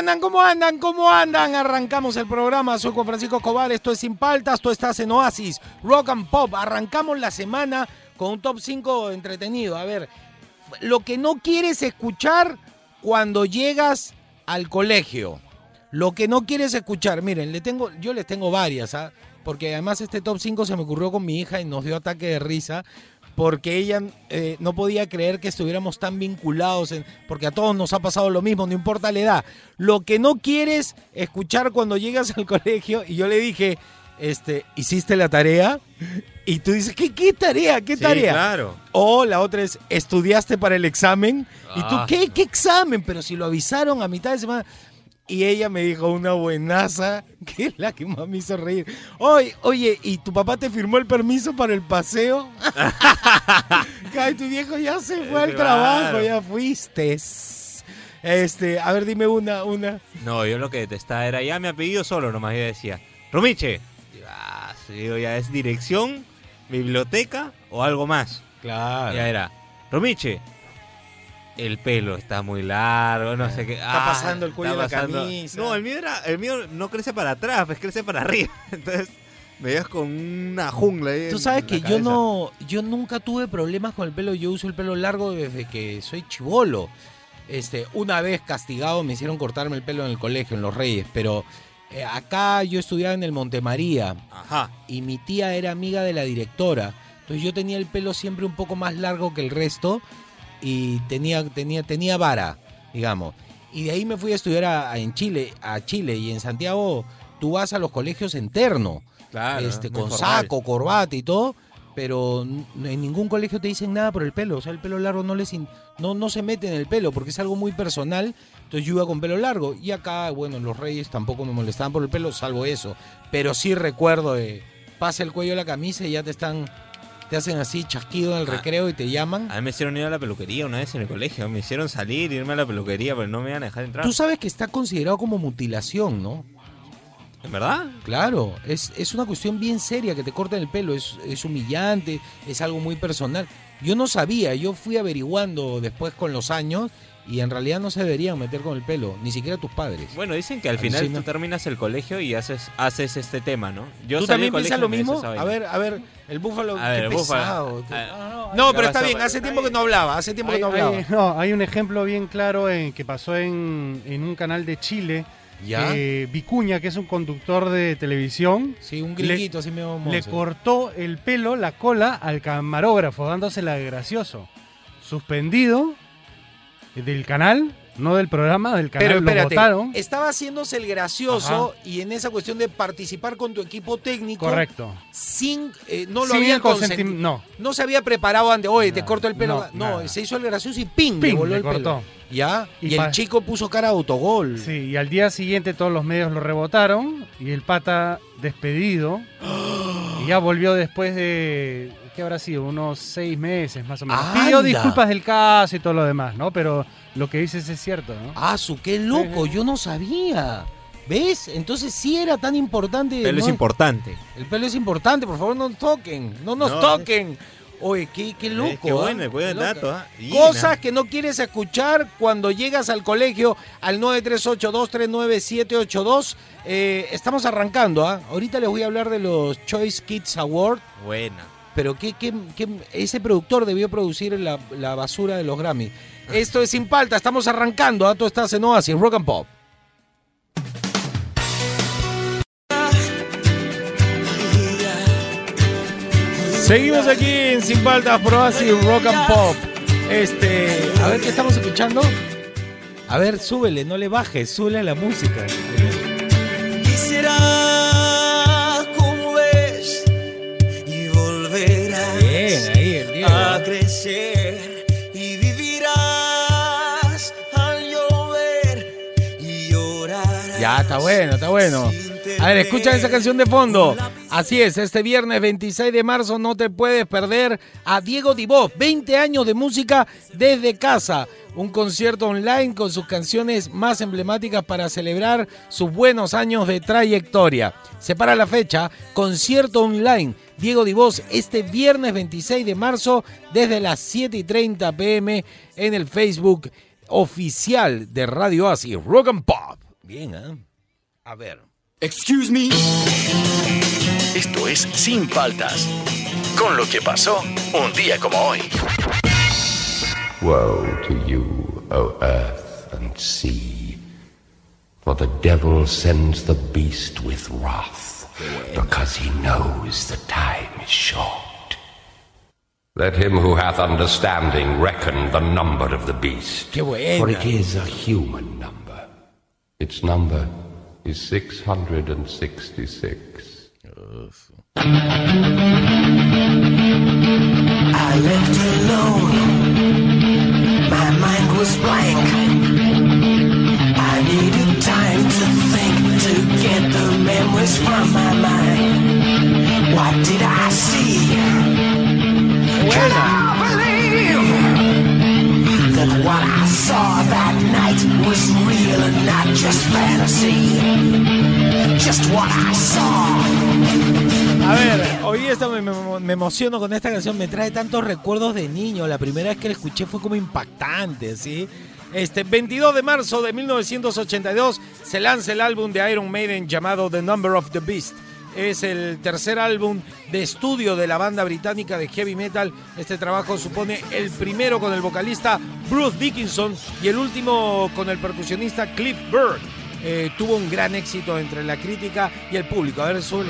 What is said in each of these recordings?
Andan? ¿Cómo andan? ¿Cómo andan? Arrancamos el programa. Soy Juan Francisco Escobar. Esto es Sin Paltas. Tú estás en Oasis, Rock and Pop. Arrancamos la semana con un top 5 entretenido. A ver, lo que no quieres escuchar cuando llegas al colegio. Lo que no quieres escuchar. Miren, le tengo, yo les tengo varias, ¿ah? Porque además este top 5 se me ocurrió con mi hija y nos dio ataque de risa porque ella eh, no podía creer que estuviéramos tan vinculados, en- porque a todos nos ha pasado lo mismo, no importa la edad. Lo que no quieres escuchar cuando llegas al colegio, y yo le dije, este, ¿hiciste la tarea? Y tú dices, ¿qué, qué tarea? ¿Qué Sí, tarea? claro. O la otra es, ¿estudiaste para el examen? ¿Y tú Ah. qué? ¿Qué examen? Pero si lo avisaron a mitad de semana. Y ella me dijo una buenaza, que es la que más me hizo reír. Oye, oye, ¿y tu papá te firmó el permiso para el paseo? Ay, tu viejo ya se fue al trabajo, ya fuiste. Este, a ver, dime una, una. No, yo lo que detestaba era ya mi apellido solo nomás. Yo decía, Romiche. Ah, sí, ya es dirección, biblioteca o algo más. Claro. Ya era, Romiche. El pelo está muy largo, no sé qué. Está Ah, pasando el cuello de la pasando- camisa. No, el mío, era, el mío no crece para atrás, pues crece para arriba. Entonces me veías con una jungla ahí Tú en sabes la que yo no, yo nunca tuve problemas con el pelo. Yo uso el pelo largo desde que soy chivolo. Este, una vez castigado me hicieron cortarme el pelo en el colegio, en Los Reyes, pero eh, acá yo estudiaba en el Montemaría Ajá. y mi tía era amiga de la directora. Entonces yo tenía el pelo siempre un poco más largo que el resto y tenía, tenía, tenía vara, digamos. Y de ahí me fui a estudiar a- a- en Chile, a Chile y en Santiago tú vas a los colegios en terno Claro. este, con formal. saco, corbata y todo, pero en ningún colegio te dicen nada por el pelo. O sea, el pelo largo no les in- no, no se mete en el pelo porque es algo muy personal. Entonces yo iba con pelo largo. Y acá, bueno, los reyes tampoco me molestaban por el pelo, salvo eso. Pero sí recuerdo de pasa el cuello de la camisa y ya te están, te hacen así chasquido en el Ah. recreo y te llaman. A mí me hicieron ir a la peluquería una vez en el colegio. Me hicieron salir, irme a la peluquería, pero no me iban a dejar entrar. Tú sabes que está considerado como mutilación, ¿no? ¿En verdad? Claro, es, es una cuestión bien seria que te corten el pelo, es, es humillante, es algo muy personal. Yo no sabía, yo fui averiguando después con los años y en realidad no se deberían meter con el pelo, ni siquiera tus padres. Bueno, dicen que al final Alucina. tú terminas el colegio y haces, haces este tema, ¿no? Yo ¿Tú también piensas lo me mismo? A ver, a ver, el búfalo, A ver, qué el búfalo. pesado. Ah, No, ¿qué pero está pasó? bien, hace tiempo que no hablaba, hace tiempo que no hablaba. hay- no, hay un ejemplo bien claro en, que pasó en, en un canal de Chile. ¿Ya? que Vicuña, que es un conductor de televisión, sí, un le- gringuito así medio le cortó el pelo, la cola al camarógrafo, dándosela de gracioso. Suspendido del canal, no del programa, del canal. Pero lo espérate, votaron. estaba haciéndose el gracioso y en esa cuestión de participar con tu equipo técnico Correcto. sin eh, no lo Sin había consentido. No, No se había preparado antes, oye, te corto el pelo. no, se hizo el gracioso y ¡ping! le Ping, voló le el pelo. cortó. ¿Ya? Y, Y el chico puso cara de autogol. Sí, y al día siguiente todos los medios lo rebotaron y el pata despedido. y ya volvió después de, ¿qué habrá sido? Unos seis meses más o menos. Pidió disculpas del caso y todo lo demás, ¿no? Pero lo que dices es cierto, ¿no? Ah, su qué loco, yo no sabía. ¿Ves? Entonces sí era tan importante. El pelo es importante. El pelo es importante, por favor, no nos toquen. No nos No, toquen. Oye, qué, qué loco. Eh, qué ¿ah? bueno, buen Qué loco. dato. ¿ah? Cosas que no quieres escuchar cuando llegas al colegio al 938-239-782. Eh, estamos arrancando, ¿ah? Ahorita les voy a hablar de los Choice Kids Award, Buena. Pero ¿qué, qué- qué- ese productor debió producir la, la basura de los Grammy. Esto es Sin Palta, estamos arrancando. Tú estás en Oasis, Rock and Pop. Seguimos aquí en Sin Paltas por Oasis, Rock and Pop. Este, a ver qué estamos escuchando. A ver, súbele, no le bajes, súbele a la música. Ya, está bueno, está bueno. A ver, escuchan esa canción de fondo. Así es, este viernes 26 de marzo no te puedes perder a Diego Divos, 20 años de música desde casa. Un concierto online con sus canciones más emblemáticas para celebrar sus buenos años de trayectoria. Separa la fecha, concierto online. Diego Divos este viernes 26 de marzo desde las 7 y 30 pm en el Facebook oficial de Radio Asi, Rock and Pop. Bien, ¿eh? A ver. Excuse me. Esto es Sin Paltas. Con lo que pasó un día como hoy. Woe to you, O earth and sea, for the devil sends the beast with wrath, because he knows the time is short. Let him who hath understanding reckon the number of the beast, for it is a human number. Its number is 666. I left alone. My mind was blank. I needed time to think to get the memories from my mind. What did I see? Can I believe that what I saw that night was real and not just fantasy? Just what I saw. A ver, hoy me- me emociono con esta canción, me trae tantos recuerdos de niño. La primera vez que la escuché fue como impactante, ¿sí? Este 22 de marzo de 1982 se lanza el álbum de Iron Maiden llamado The Number of the Beast. Es el tercer álbum de estudio de la banda británica de heavy metal. Este trabajo supone el primero con el vocalista Bruce Dickinson y el último con el percusionista Cliff Burr. Eh, tuvo un gran éxito entre la crítica y el público. A ver, sube.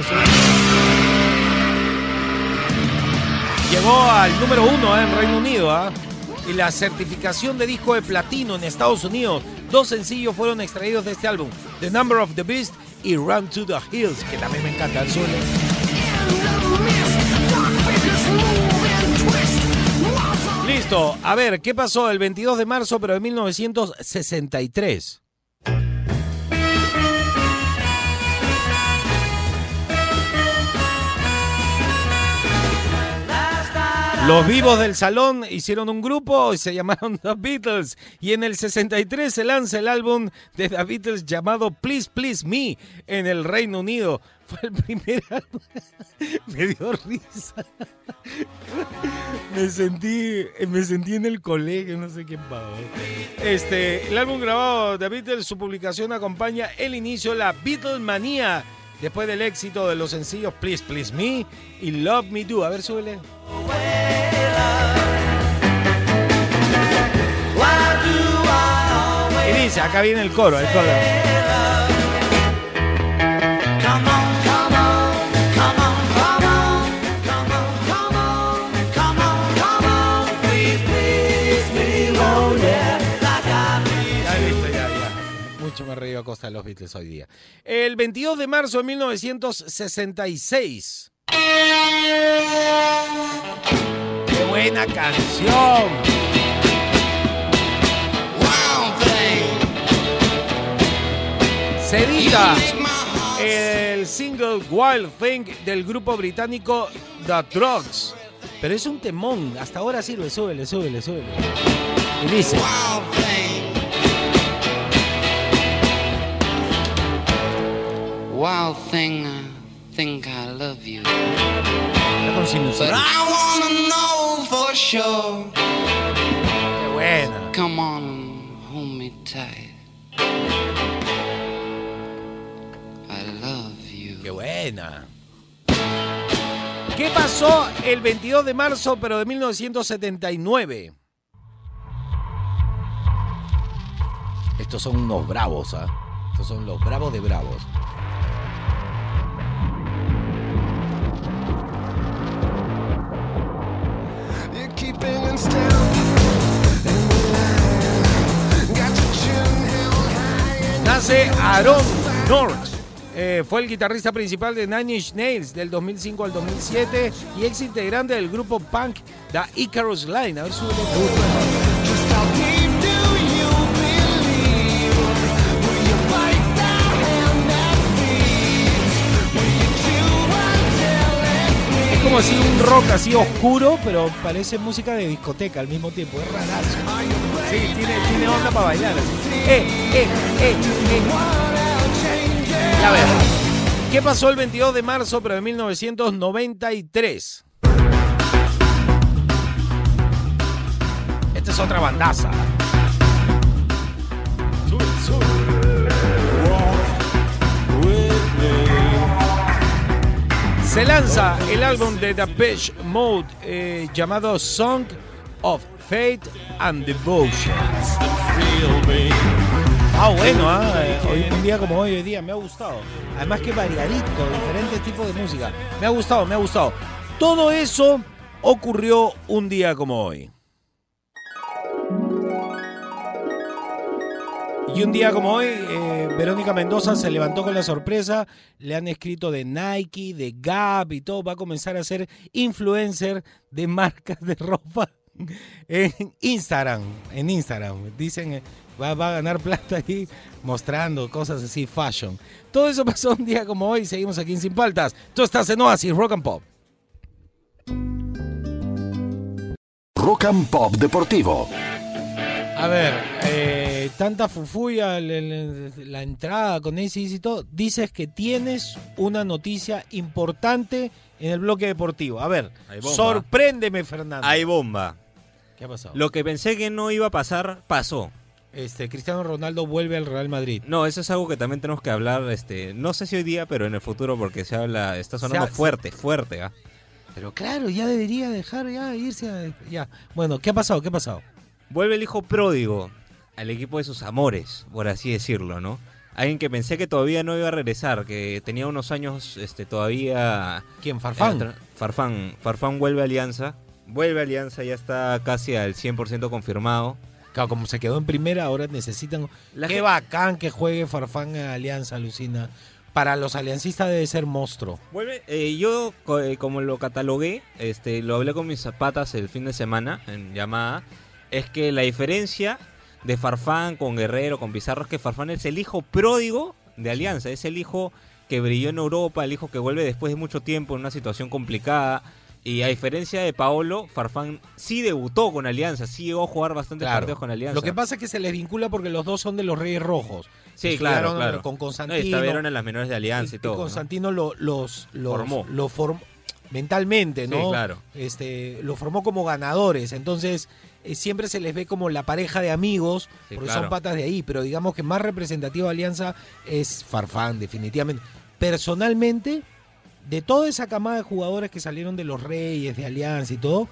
Llegó al número uno eh, en Reino Unido. ¿ah? Y la certificación de disco de platino en Estados Unidos. Dos sencillos fueron extraídos de este álbum. The Number of the Beast y Run to the Hills, que también me encanta. Suele. Listo. A ver, ¿qué pasó el 22 de marzo, pero de 1963? Los vivos del salón hicieron un grupo y se llamaron The Beatles. Y en el 63 se lanza el álbum de The Beatles llamado Please Please Me en el Reino Unido. Fue el primer álbum. Me dio risa. Me sentí, me sentí en el colegio, no sé qué pavo. Este, el álbum grabado de The Beatles, su publicación acompaña el inicio de la Beatlemania. Después del éxito de los sencillos Please Please Me y Love Me Do. A ver, súbele. Y dice, acá viene el coro, el coro. Mucho me reí a costa de los Beatles hoy día. El 22 de marzo de 1966. ¡Qué buena canción! Se edita el single Wild Thing del grupo británico The Drugs. Pero es un temón. Hasta ahora sirve. Súbele, súbele, súbele. Y dice. Wild thing, I think I love you. But. I wanna know for sure. Qué buena. Come on hold me tight. I love you. Qué buena. ¿Qué pasó el 22 de marzo, pero de 1979? Estos son unos bravos, ¿ah? Estos son los bravos de bravos. Nace Aaron North. Eh, fue el guitarrista principal de Nine Inch Nails del 2005 al 2007 y ex integrante del grupo punk The Icarus Line. A ver, súbele. Así, un rock así oscuro, pero parece música de discoteca al mismo tiempo. Es rarazo. Sí, tiene, tiene onda para bailar. así. Eh, eh, eh, eh. A ver, ¿qué pasó el 22 de marzo pero de 1993? Esta es otra bandaza. Se lanza el álbum de Beach Mode eh, llamado Song of Faith and Devotion. Ah, bueno, ah, eh, hoy, un día como hoy, hoy día, me ha gustado. Además que variadito, diferentes tipos de música. Me ha gustado, me ha gustado. Todo eso ocurrió un día como hoy. Y un día como hoy, eh, Verónica Mendoza se levantó con la sorpresa, le han escrito de Nike, de Gap y todo, va a comenzar a ser influencer de marcas de ropa en Instagram, en Instagram. Dicen, eh, va, va a ganar plata ahí mostrando cosas así, fashion. Todo eso pasó un día como hoy, seguimos aquí en Sin Paltas. Tú estás en Oasis, Rock and Pop. Rock and Pop Deportivo. A ver, eh, tanta fufuya, le- la entrada con ese y todo. Dices que tienes una noticia importante en el bloque deportivo. A ver, sorpréndeme, Fernando. Hay bomba. ¿Qué ha pasado? Lo que pensé que no iba a pasar, pasó. Este, Cristiano Ronaldo vuelve al Real Madrid. No, eso es algo que también tenemos que hablar, este, no sé si hoy día, pero en el futuro, porque se habla, está sonando Se ha- fuerte, fuerte. ¿ah? Pero claro, ya debería dejar ya irse a- ya. Bueno, ¿qué ha pasado? ¿Qué ha pasado? Vuelve el hijo pródigo al equipo de sus amores, por así decirlo, ¿no? Alguien que pensé que todavía no iba a regresar, que tenía unos años este, todavía... ¿Quién? Farfán. Farfán. Farfán vuelve a Alianza. Vuelve a Alianza, ya está casi al 100% confirmado. Claro, como se quedó en primera, ahora necesitan. La Qué bacán que juegue Farfán en Alianza, Lucina. Para los aliancistas debe ser monstruo. Vuelve, eh, yo eh, como lo catalogué, este, lo hablé con mis zapatas el fin de semana en llamada, es que la diferencia de Farfán con Guerrero, con Pizarro, es que Farfán es el hijo pródigo de Alianza, es el hijo que brilló en Europa, el hijo que vuelve después de mucho tiempo en una situación complicada. Y a diferencia de Paolo, Farfán sí debutó con Alianza, sí llegó a jugar bastantes Claro. partidos con Alianza. Lo que pasa es que se les vincula porque los dos son de los Reyes Rojos. sí, claro. Con No, Constantino. estuvieron en las menores de Alianza y, y todo. ¿no? Constantino lo- los, los Formó. lo formó mentalmente, Sí, ¿no? claro. Este, lo formó como ganadores. Entonces, eh, siempre se les ve como la pareja de amigos, Sí, porque claro. son patas de ahí. Pero digamos que más representativa de Alianza es Farfán, definitivamente. Personalmente, de toda esa camada de jugadores que salieron de los Reyes, de Alianza y todo,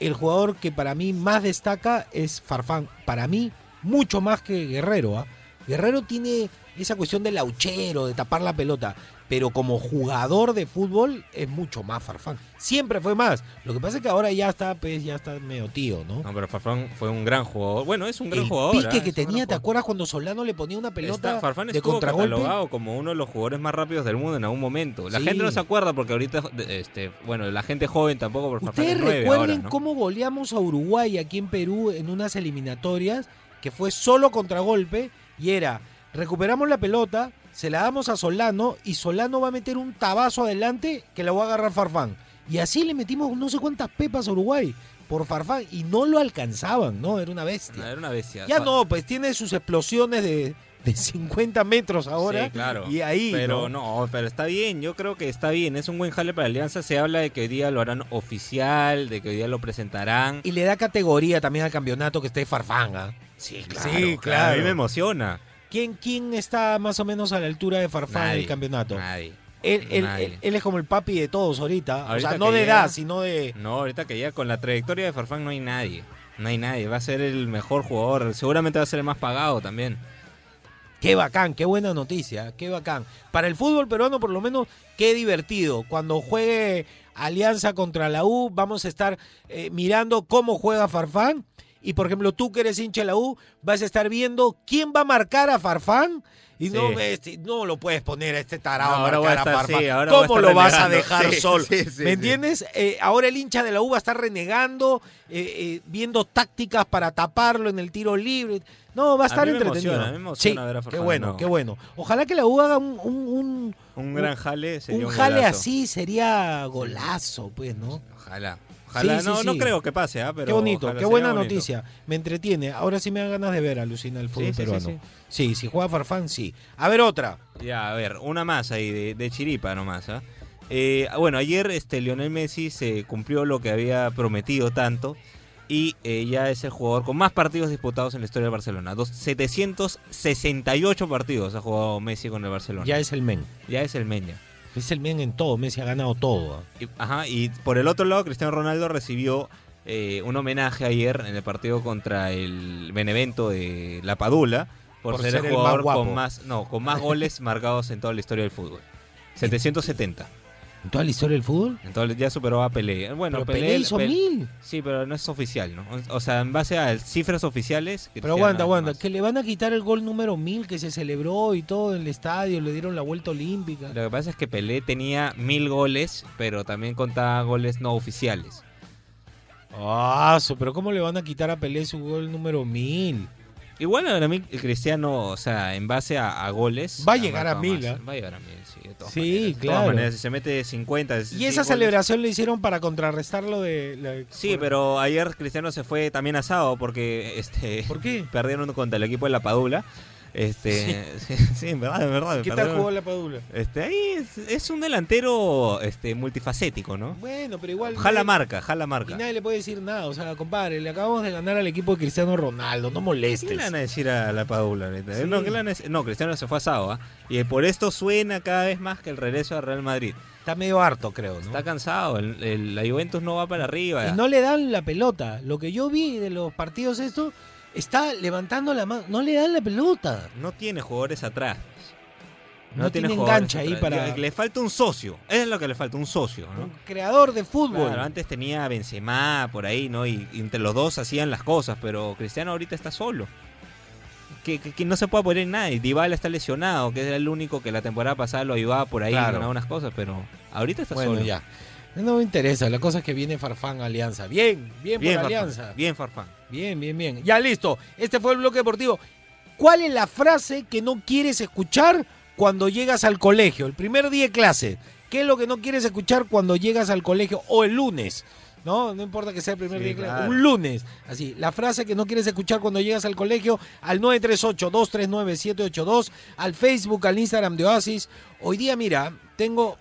el jugador que para mí más destaca es Farfán. Para mí, mucho más que Guerrero. ¿ah? Guerrero tiene esa cuestión del lauchero, de tapar la pelota. Pero como jugador de fútbol es mucho más Farfán. Siempre fue más. Lo que pasa es que ahora ya está, pues, ya está medio tío, ¿no? No, pero Farfán fue un gran jugador. Bueno, es un gran el jugador. pique ¿ah? que Es tenía, ¿te acuerdas cuando Solano le ponía una pelota Está- Farfán de contragolpe? catalogado como uno de los jugadores más rápidos del mundo en algún momento. La Sí. gente no se acuerda porque ahorita, este, bueno, la gente joven tampoco, porque Farfán Ustedes recuerden ahora, ¿no? cómo goleamos a Uruguay aquí en Perú en unas eliminatorias que fue solo contragolpe y era recuperamos la pelota, se la damos a Solano y Solano va a meter un tabazo adelante que la va a agarrar Farfán. Y así le metimos no sé cuántas pepas a Uruguay por Farfán y no lo alcanzaban, ¿no? Era una bestia. Era una bestia. Ya no, pues tiene sus explosiones de, de 50 metros ahora. Sí, claro. Y ahí. Pero no, pero está bien, yo creo que está bien, es un buen jale para Alianza. Se habla de que hoy día lo harán oficial, de que hoy día lo presentarán. Y le da categoría también al campeonato que esté Farfán. ¿ah? Sí, Sí, claro. A mí me emociona. ¿Quién, ¿Quién está más o menos a la altura de Farfán en el campeonato? Nadie. Él, él- Nadie. él- él es como el papi de todos ahorita. Ahorita o sea, no de edad, sino de. No, ahorita que ya con la trayectoria de Farfán no hay nadie. No hay nadie. Va a ser el mejor jugador. Seguramente va a ser el más pagado también. Qué bacán, qué buena noticia, qué bacán. Para el fútbol peruano, por lo menos, qué divertido. Cuando juegue Alianza contra la U, vamos a estar eh, mirando cómo juega Farfán Y por ejemplo, tú que eres hincha de la U, vas a estar viendo quién va a marcar a Farfán. Y no, Sí. este, no lo puedes poner a este tarado No, a marcar a, Farfán. sí, ahora voy a ¿Cómo lo vas a dejar Sí, solo? ¿Me entiendes? Eh, ahora el hincha de la U va a estar renegando, eh, eh, viendo tácticas para taparlo en el tiro libre. No, va a A estar mí me entretenido. emociona, a mí me emociona sí, ver a qué bueno, no. qué bueno. Ojalá que la U haga un, un, un- Un gran jale sería un un, jale golazo. así, sería golazo, pues, ¿no? Ojalá. Ojalá. Sí, sí, no, no sí. creo que pase, ¿ah? pero qué bonito, qué buena bonito. noticia. Me entretiene. Ahora sí me dan ganas de ver, alucina el fútbol Sí, sí, sí, peruano. sí. Si juega Farfán, sí. A ver otra. Ya, a ver, una más ahí de, de chiripa nomás, ¿ah? Eh, bueno, ayer este Lionel Messi se cumplió lo que había prometido tanto y eh, ya es el jugador con más partidos disputados en la historia del Barcelona. Dos, 768 partidos ha jugado Messi con el Barcelona. Ya es el men. Ya es el Meña. Es el men en todo. Messi ha ganado todo. ¿ah? Y, ajá, y por el otro lado, Cristiano Ronaldo recibió eh, un homenaje ayer en el partido contra el Benevento de La Padula por, Por ser, ser el el más jugador guapo. con más, no, con más goles marcados en toda la historia del fútbol. 770. ¿En toda la historia del fútbol? Entonces ya superó a Pelé. Bueno, Pero Pelé hizo Pelé- mil. Sí, pero no es oficial, ¿no? O sea, en base a cifras oficiales. Pero aguanta, aguanta. más. Que le van a quitar el gol número mil que se celebró y todo en el estadio. Le dieron la vuelta olímpica. Lo que pasa es que Pelé tenía mil goles, pero también contaba goles no oficiales. Ah, pero ¿cómo le van a quitar a Pelé su gol número mil? Igual para mí Cristiano, o sea, en base a, a goles... Va a llegar a mil. ¿ah? Va a llegar a mil, sí, de todas Sí, maneras. De todas claro. maneras, si se mete 50... Y 16 esa goles- celebración le hicieron para contrarrestar lo de... la- Sí, pero ayer Cristiano se fue también asado porque este ¿Por qué? perdieron contra el equipo de La Padula. Este, sí, sí, en verdad, en verdad. ¿Qué tal jugó la Padula? Este, ahí es, es un delantero este multifacético, ¿no? Bueno, pero igual... Jala nadie- marca, jala Y marca. nadie le puede decir nada. O sea, compadre, le acabamos de ganar al equipo de Cristiano Ronaldo. No molestes. ¿Qué le van a decir a la Padula? ahorita? Sí. No, ¿qué le van a decir? No, Cristiano se fue asado, ¿ah? Y por esto suena cada vez más que el regreso al Real Madrid. Está medio harto, creo, ¿no? Está cansado, el- el- la Juventus no va para arriba. Y no le dan la pelota. Lo que yo vi de los partidos estos, está levantando la mano. No le dan la pelota. No tiene jugadores atrás. No tiene jugadores enganche ahí para- Le, le falta un socio. Eso es lo que le falta, un socio, ¿no? Un creador de fútbol. Claro, antes tenía Benzema por ahí, ¿no? Y, y entre los dos hacían las cosas, pero Cristiano ahorita está solo. Que, que- que no se puede poner en nada. Y Dybala está lesionado, que era el único que la temporada pasada lo ayudaba por ahí Claro. en algunas cosas, pero ahorita está bueno, solo. ya. No me interesa. La cosa es que viene Farfán Alianza. Bien, bien, Bien, por Farfán. Alianza. Bien, Farfán. Bien, bien, bien. Ya listo. Este fue el bloque deportivo. ¿Cuál es la frase que no quieres escuchar cuando llegas al colegio? El primer día de clase. ¿Qué es lo que no quieres escuchar cuando llegas al colegio o el lunes? No, no importa que sea el primer Sí, día de clase. claro. Un lunes. Así, la frase que no quieres escuchar cuando llegas al colegio al 938-239-782, al Facebook, al Instagram de Oasis. Hoy día, mira, tengo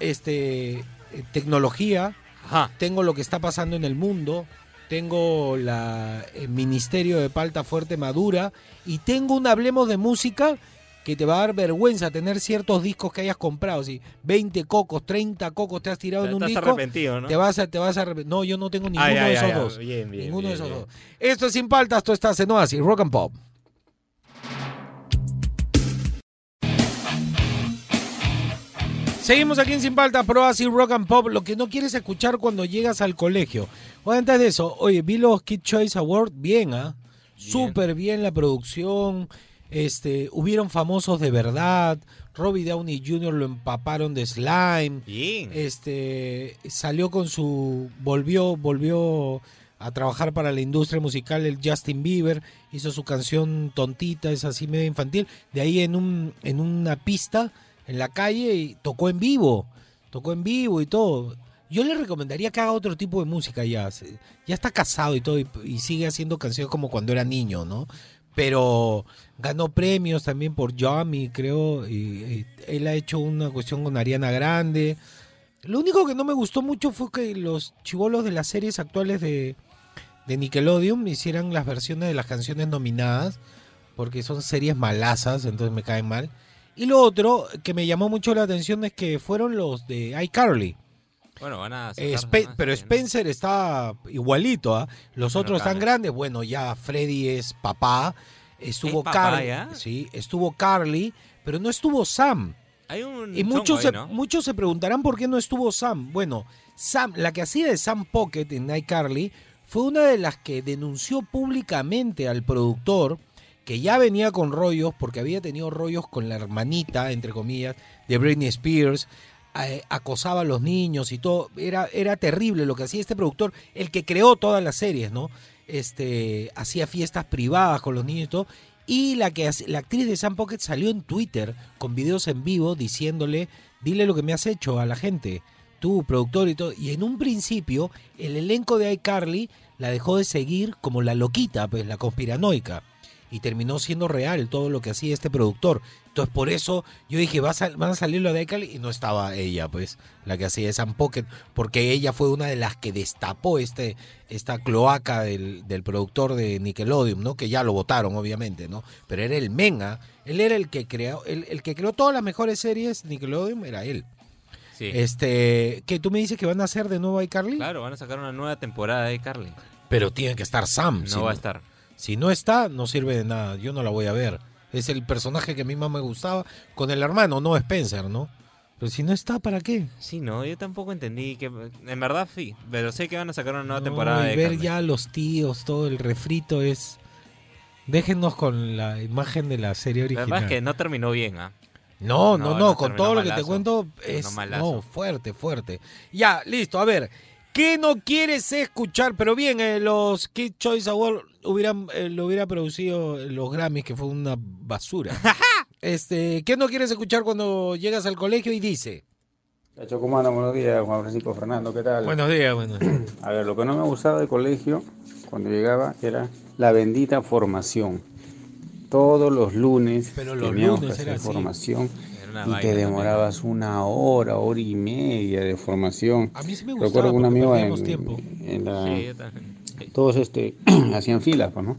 este eh, tecnología, Ajá. tengo lo que está pasando en el mundo, tengo la, el Ministerio de Palta Fuerte Madura y tengo un Hablemos de Música que te va a dar vergüenza tener ciertos discos que hayas comprado. Si 20 cocos, 30 cocos te has tirado en un Estás disco, arrepentido, ¿no? te vas a, te vas a No, yo no tengo ninguno Ah, de esos dos. Bien, bien, ninguno bien, de esos dos. Esto es Sin Paltas, tú estás en Oasis, Rock and Pop. Seguimos aquí en Sin Paltas, Pro Oasis Rock and Pop, lo que no quieres escuchar cuando llegas al colegio. Oye, antes de eso, oye, vi los Kid Choice Awards, bien, ¿ah? Súper bien la producción, este, hubieron famosos de verdad, Robbie Downey Jr. lo empaparon de slime, Bien. este salió con su volvió volvió a trabajar para la industria musical el Justin Bieber hizo su canción tontita es así medio infantil de ahí en un en una pista en la calle y tocó en vivo tocó en vivo y todo yo le recomendaría que haga otro tipo de música ya ya está casado y todo y, sigue haciendo canciones como cuando era niño no pero ganó premios también por Yummy, creo. Él ha hecho una cuestión con Ariana Grande. Lo único que no me gustó mucho fue que los chivolos de las series actuales de, de Nickelodeon hicieran las versiones de las canciones nominadas, porque son series malazas, entonces me caen mal. Y lo otro que me llamó mucho la atención es que fueron los de iCarly. Bueno, van a Eh, Spe- pero. Spencer está igualito, ¿ah? Los Bueno, otros están Carlos. grandes. Bueno, ya Freddy es papá. Estuvo ¿Es Carly. Sí, estuvo Carly, pero no estuvo Sam. Hay un Y muchos ahí, se, ¿no? muchos se preguntarán por qué no estuvo Sam. Bueno, Sam, la que hacía de Sam Pocket en iCarly fue una de las que denunció públicamente al productor que ya venía con rollos, porque había tenido rollos con la hermanita, entre comillas, de Britney Spears, eh, acosaba a los niños y todo. Era, era terrible lo que hacía este productor, el que creó todas las series, ¿no? Este, hacía fiestas privadas con los niños y todo. Y la, que, la actriz de Sam Pocket salió en Twitter con videos en vivo diciéndole, dile lo que me has hecho a la gente, tú, productor y todo. Y en un principio, el elenco de iCarly la dejó de seguir como la loquita, pues la conspiranoica. Y terminó siendo real todo lo que hacía este productor. Entonces, por eso yo dije, ¿va a van a salir lo de iCarly. Y no estaba ella, pues, la que hacía Sam Pocket, porque ella fue una de las que destapó este, esta cloaca del, del productor de Nickelodeon, ¿no? Que ya lo votaron, obviamente, ¿no? Pero era el Menga. Él era el que creó, el, el que creó todas las mejores series Nickelodeon, era él. Sí. Este, que tú me dices que van a hacer de nuevo iCarly, Claro, van a sacar una nueva temporada de Carly. pero tiene que estar Sam. No va a estar. Si no está, no sirve de nada. Yo no la voy a ver. Es el personaje que a mí más me gustaba con el hermano, no Spencer, ¿no? Pero si no está, ¿para qué? Sí, no, yo tampoco entendí que... En verdad sí, pero sé que van a sacar una nueva No, temporada y ver ya a los tíos, todo el refrito es... Déjenos con la imagen de la serie La verdad original. es que no terminó bien, ¿ah? No, no, No, no, no, con todo lo que te cuento es no, fuerte, fuerte. Ya, listo, a ver. ¿Qué no quieres escuchar? Pero bien, eh, los Kid Choice Awards hubieran, eh, lo hubiera producido eh, los Grammys, que fue una basura. este, ¿qué no quieres escuchar cuando llegas al colegio y dice? Chocomano, buenos días, Juan Francisco Fernando, ¿qué tal? Buenos días, buenos días. A ver, lo que no me gustaba del colegio cuando llegaba era la bendita formación. Todos los lunes Pero los teníamos lunes que hacer así. formación Era una y te también. demorabas una hora, hora y media de formación. A mí sí me gustaba Recuerdo un amigo en, tiempo. en la, Sí, yo también. todos este hacían filas, pues, ¿no?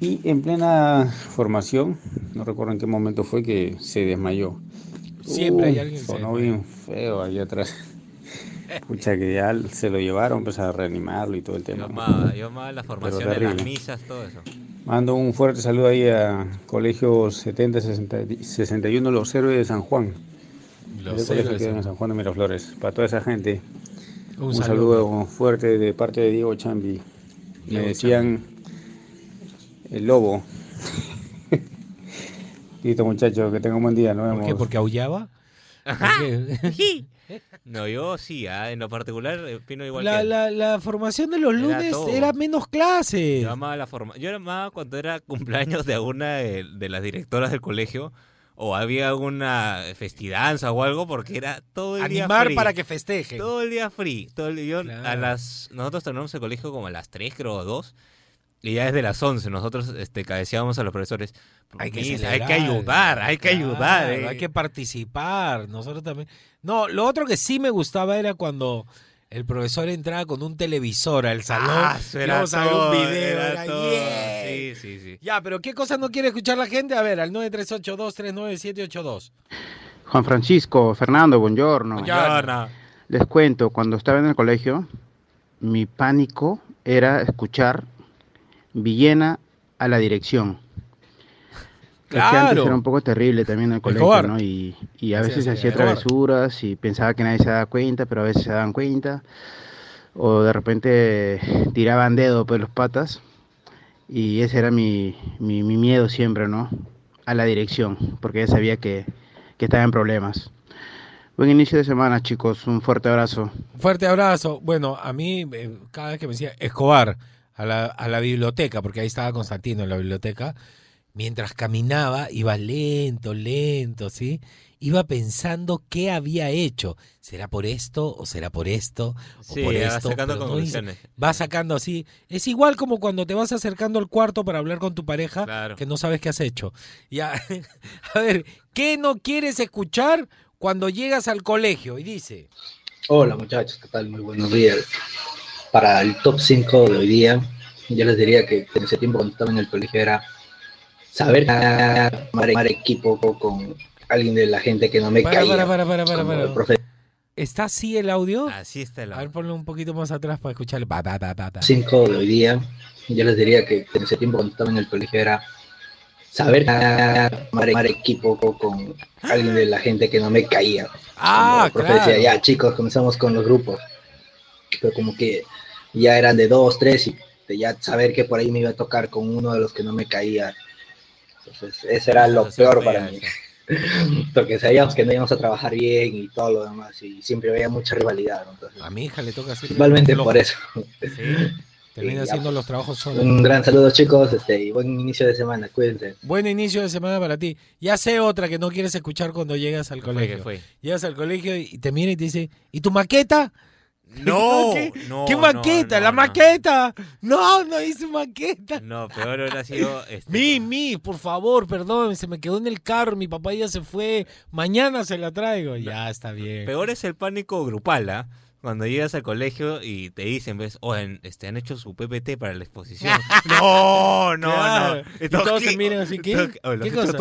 Y en plena formación, no recuerdo en qué momento fue que se desmayó. Siempre hay Uy, alguien que se Sonó bien feo ahí atrás. Pucha, que ya se lo llevaron pues a reanimarlo y todo el Yo tema. ¿no? amaba, yo amaba la formación de las misas, todo eso. Mando un fuerte saludo ahí a Colegio 70 60 61 Los Héroes de San Juan. Los héroes en San Juan de Miraflores. Para toda esa gente, Un, un, saludo. saludo. fuerte de parte de Diego Chambi. Me decían el lobo. Listo muchachos, que tengan un buen día. Nos ¿Por vemos. qué? ¿Porque aullaba? ¿Por qué? No, yo sí, ah, en lo particular eh, opino igual La, que la, la formación de los lunes todo. era menos clases. Yo amaba la forma. Yo amaba cuando era cumpleaños de alguna de, de las directoras del colegio o había alguna festidanza o algo porque era todo el día Animar free. para que festejen. todo el día free. Todo el, yo, a Claro. las nosotros terminamos el colegio como a las 3, creo, o 2. Y ya desde las 11 nosotros este cabeceábamos a los profesores. Hay que, "Miss, hay que ayudar, hay que claro, ayudar. eh". Hay que participar. Nosotros también. No, lo otro que sí me gustaba era cuando el profesor entraba con un televisor al salón. Ah, era íbamos a ver todo, un video. era era, todo. "Yeah". Sí, sí, sí. Ya, pero ¿qué cosa no quiere escuchar la gente? A ver, al 938239782. Juan Francisco, Fernando, buongiorno. Buongiorno. Les cuento, cuando estaba en el colegio, mi pánico era escuchar Villena a la dirección. Claro. antes era un poco terrible también en el colegio. ¿no? Y, y a Sí, veces sí, hacía Escobar. travesuras y pensaba que nadie se daba cuenta, pero a veces se daban cuenta. O de repente tiraban dedo por los patas. Y ese era mi, mi, mi miedo siempre, ¿no? A la dirección, porque ya sabía que, que estaba en problemas. Buen inicio de semana, chicos. Un fuerte abrazo. Fuerte abrazo. Bueno, a mí, eh, cada vez que me decía Escobar a la, a la biblioteca, porque ahí estaba Constantino en la biblioteca, mientras caminaba, iba lento, lento, ¿sí? Iba pensando qué había hecho. ¿Será por esto o será por esto? O Sí, por va esto? sacando Pero no dice- conclusiones. va sacando así. Es igual como cuando te vas acercando al cuarto para hablar con tu pareja Claro. que no sabes qué has hecho. Ya, a ver, ¿qué no quieres escuchar cuando llegas al colegio? Y dice, Hola muchachos, ¿qué tal? Muy buenos días. Para el top 5 de hoy día, yo les diría que en ese tiempo cuando estaba en el colegio era saber armar equipo con alguien de la gente que no me para, caía. para, para, para, para, para. el profe ¿Está así el audio? Así está el A ver, audio. ponlo un poquito más atrás para pa, pa. 5 de hoy día, yo les diría que en ese tiempo cuando estaba en el colegio era saber armar equipo con alguien de la gente que no me caía. Ah, Como el profe claro. decía, ya chicos, comenzamos con los grupos. Pero como que ya eran de dos, tres, y de ya saber que por ahí me iba a tocar con uno de los que no me caía. Entonces, eso era lo peor para mí. Porque sabíamos que no íbamos a trabajar bien y todo lo demás, y siempre había mucha rivalidad. ¿no? Entonces, A mi hija le toca hacer. principalmente por eso. Termina Sí, haciendo ya, los trabajos solo. Un gran saludo, chicos, este, y buen inicio de semana. Cuídense. Buen inicio de semana para ti. Ya sé otra que no quieres escuchar cuando llegas al colegio. ¿Qué fue? Llegas al colegio y te mira y te dice, ¿y tu maqueta? No, ¿Qué, no, ¿Qué no, maqueta? no, ¡La maqueta! No, no hice maqueta. No, peor hubiera sido. Este, Mi, mi, por favor, perdón, se me quedó en el carro, mi papá ya se fue, mañana se la traigo. Ya, está bien. Peor es el pánico grupal, ¿ah? Cuando llegas al colegio y te dicen, ves, oye, este, han hecho su PPT para la exposición. no, no, Claro. no. Y todos se miran así, ¿qué? ¿lo ¿Qué cosa?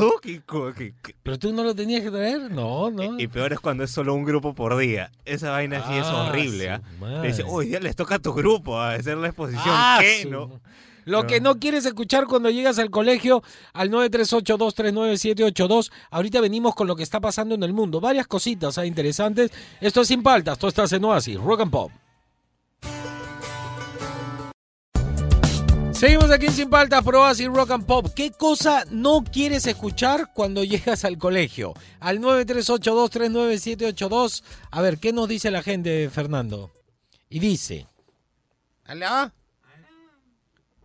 ¿Pero tú no lo tenías que traer? No, no. Y peor es cuando es solo un grupo por día. Esa vaina sí es Ah, horrible, ¿ah? madre. Te dicen, uy, ya les toca a tu grupo a hacer la exposición. Ah, ¿Qué? su- No. Lo No. que no quieres escuchar cuando llegas al colegio al 938239782. Ahorita venimos con lo que está pasando en el mundo. Varias cositas ah, interesantes. Esto es Sin Paltas. Tú estás en Oasis, Rock and Pop. Seguimos aquí en Sin Paltas por Oasis Rock and Pop. ¿Qué cosa no quieres escuchar cuando llegas al colegio? Al 938239782. A ver, ¿qué nos dice la gente, Fernando? Y dice... ¿Alá?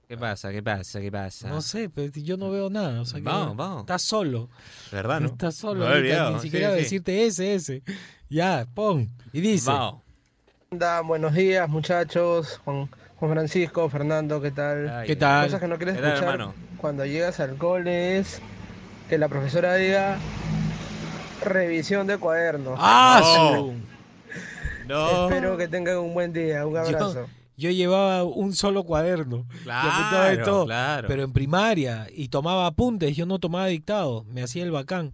¿Qué pasa? ¿Qué pasa? ¿Qué pasa? No sé, pero yo no veo nada. O sea que Vamos, vamos. Estás solo. ¿Verdad, no? Estás solo. Ahorita, olvidado, Ni siquiera sí. decirte ese, ese. Ya, pon. Y dice. Vamos. Buenos días muchachos, Juan, Juan Francisco, Fernando, ¿qué tal? Ay, ¿Qué tal? Cosas que no quieres ¿Qué tal, escuchar hermano? cuando llegas al cole es que la profesora diga revisión de cuadernos. ¡Ah! No. No. Espero que tengan un buen día, un abrazo. Yo llevaba un solo cuaderno. y apuntaba de Claro, todo. claro. Pero en primaria. Y tomaba apuntes. Yo no tomaba dictado. Me hacía el bacán.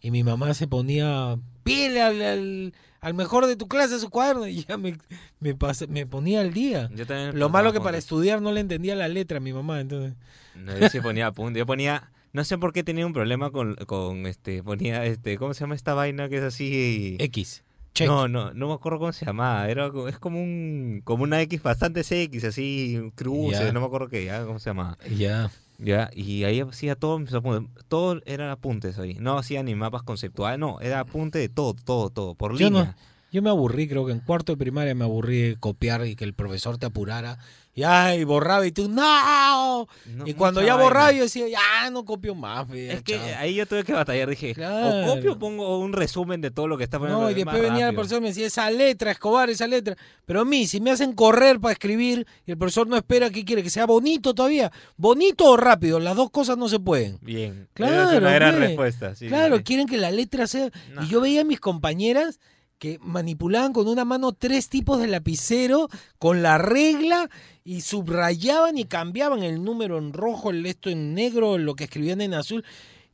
Y mi mamá se ponía. Pile al, al, al mejor de tu clase su cuaderno. Y ya me, me, pas- me ponía al día. Yo también Lo malo que para apuntes. estudiar no le entendía la letra a mi mamá. Entonces. No, yo sí ponía apunte. Yo ponía. No sé por qué tenía un problema con, con este. Ponía este. ¿Cómo se llama esta vaina que es así? X. Check. No, no, no me acuerdo cómo se llamaba. Era, es como un. Como una X bastante X, así. Cruces, no me acuerdo qué, ya, ¿cómo se llamaba? Ya. Ya, y ahí hacía todos mis apuntes. Todo eran apuntes ahí. No hacía ni mapas conceptuales, no. Era apunte de todo, todo, todo. Por Yo línea. no, yo me aburrí, creo que en cuarto de primaria me aburrí de copiar y que el profesor te apurara. Y ay, borraba y tú, ¡no! No, y cuando ya vaina. borraba yo decía, ya no copio más. Es que chao". ahí yo tuve que batallar. Dije, Claro. o copio o pongo un resumen de todo lo que está poniendo. No, y después venía el profesor y me decía, esa letra, Escobar, esa letra. Pero a mí, si me hacen correr para escribir y el profesor no espera, ¿qué quiere? ¿Que sea bonito todavía? ¿Bonito o rápido? Las dos cosas no se pueden. Bien. Claro, es una gran respuesta. sí, claro, quieren que la letra sea... No. Y yo veía a mis compañeras que manipulaban con una mano tres tipos de lapicero con la regla y subrayaban y cambiaban el número en rojo, el esto en negro, lo que escribían en azul.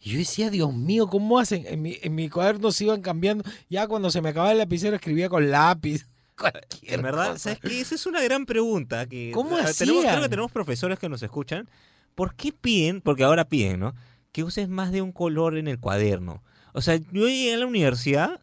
Y yo decía, Dios mío, ¿cómo hacen? En mi, en mi cuaderno se iban cambiando. Ya cuando se me acababa el lapicero escribía con lápiz. En verdad, cosa. ¿sabes qué? Esa es una gran pregunta. Que, ¿Cómo tenemos? Creo que tenemos profesores que nos escuchan. ¿Por qué piden, porque ahora piden, ¿no? Que uses más de un color en el cuaderno. O sea, yo llegué a la universidad,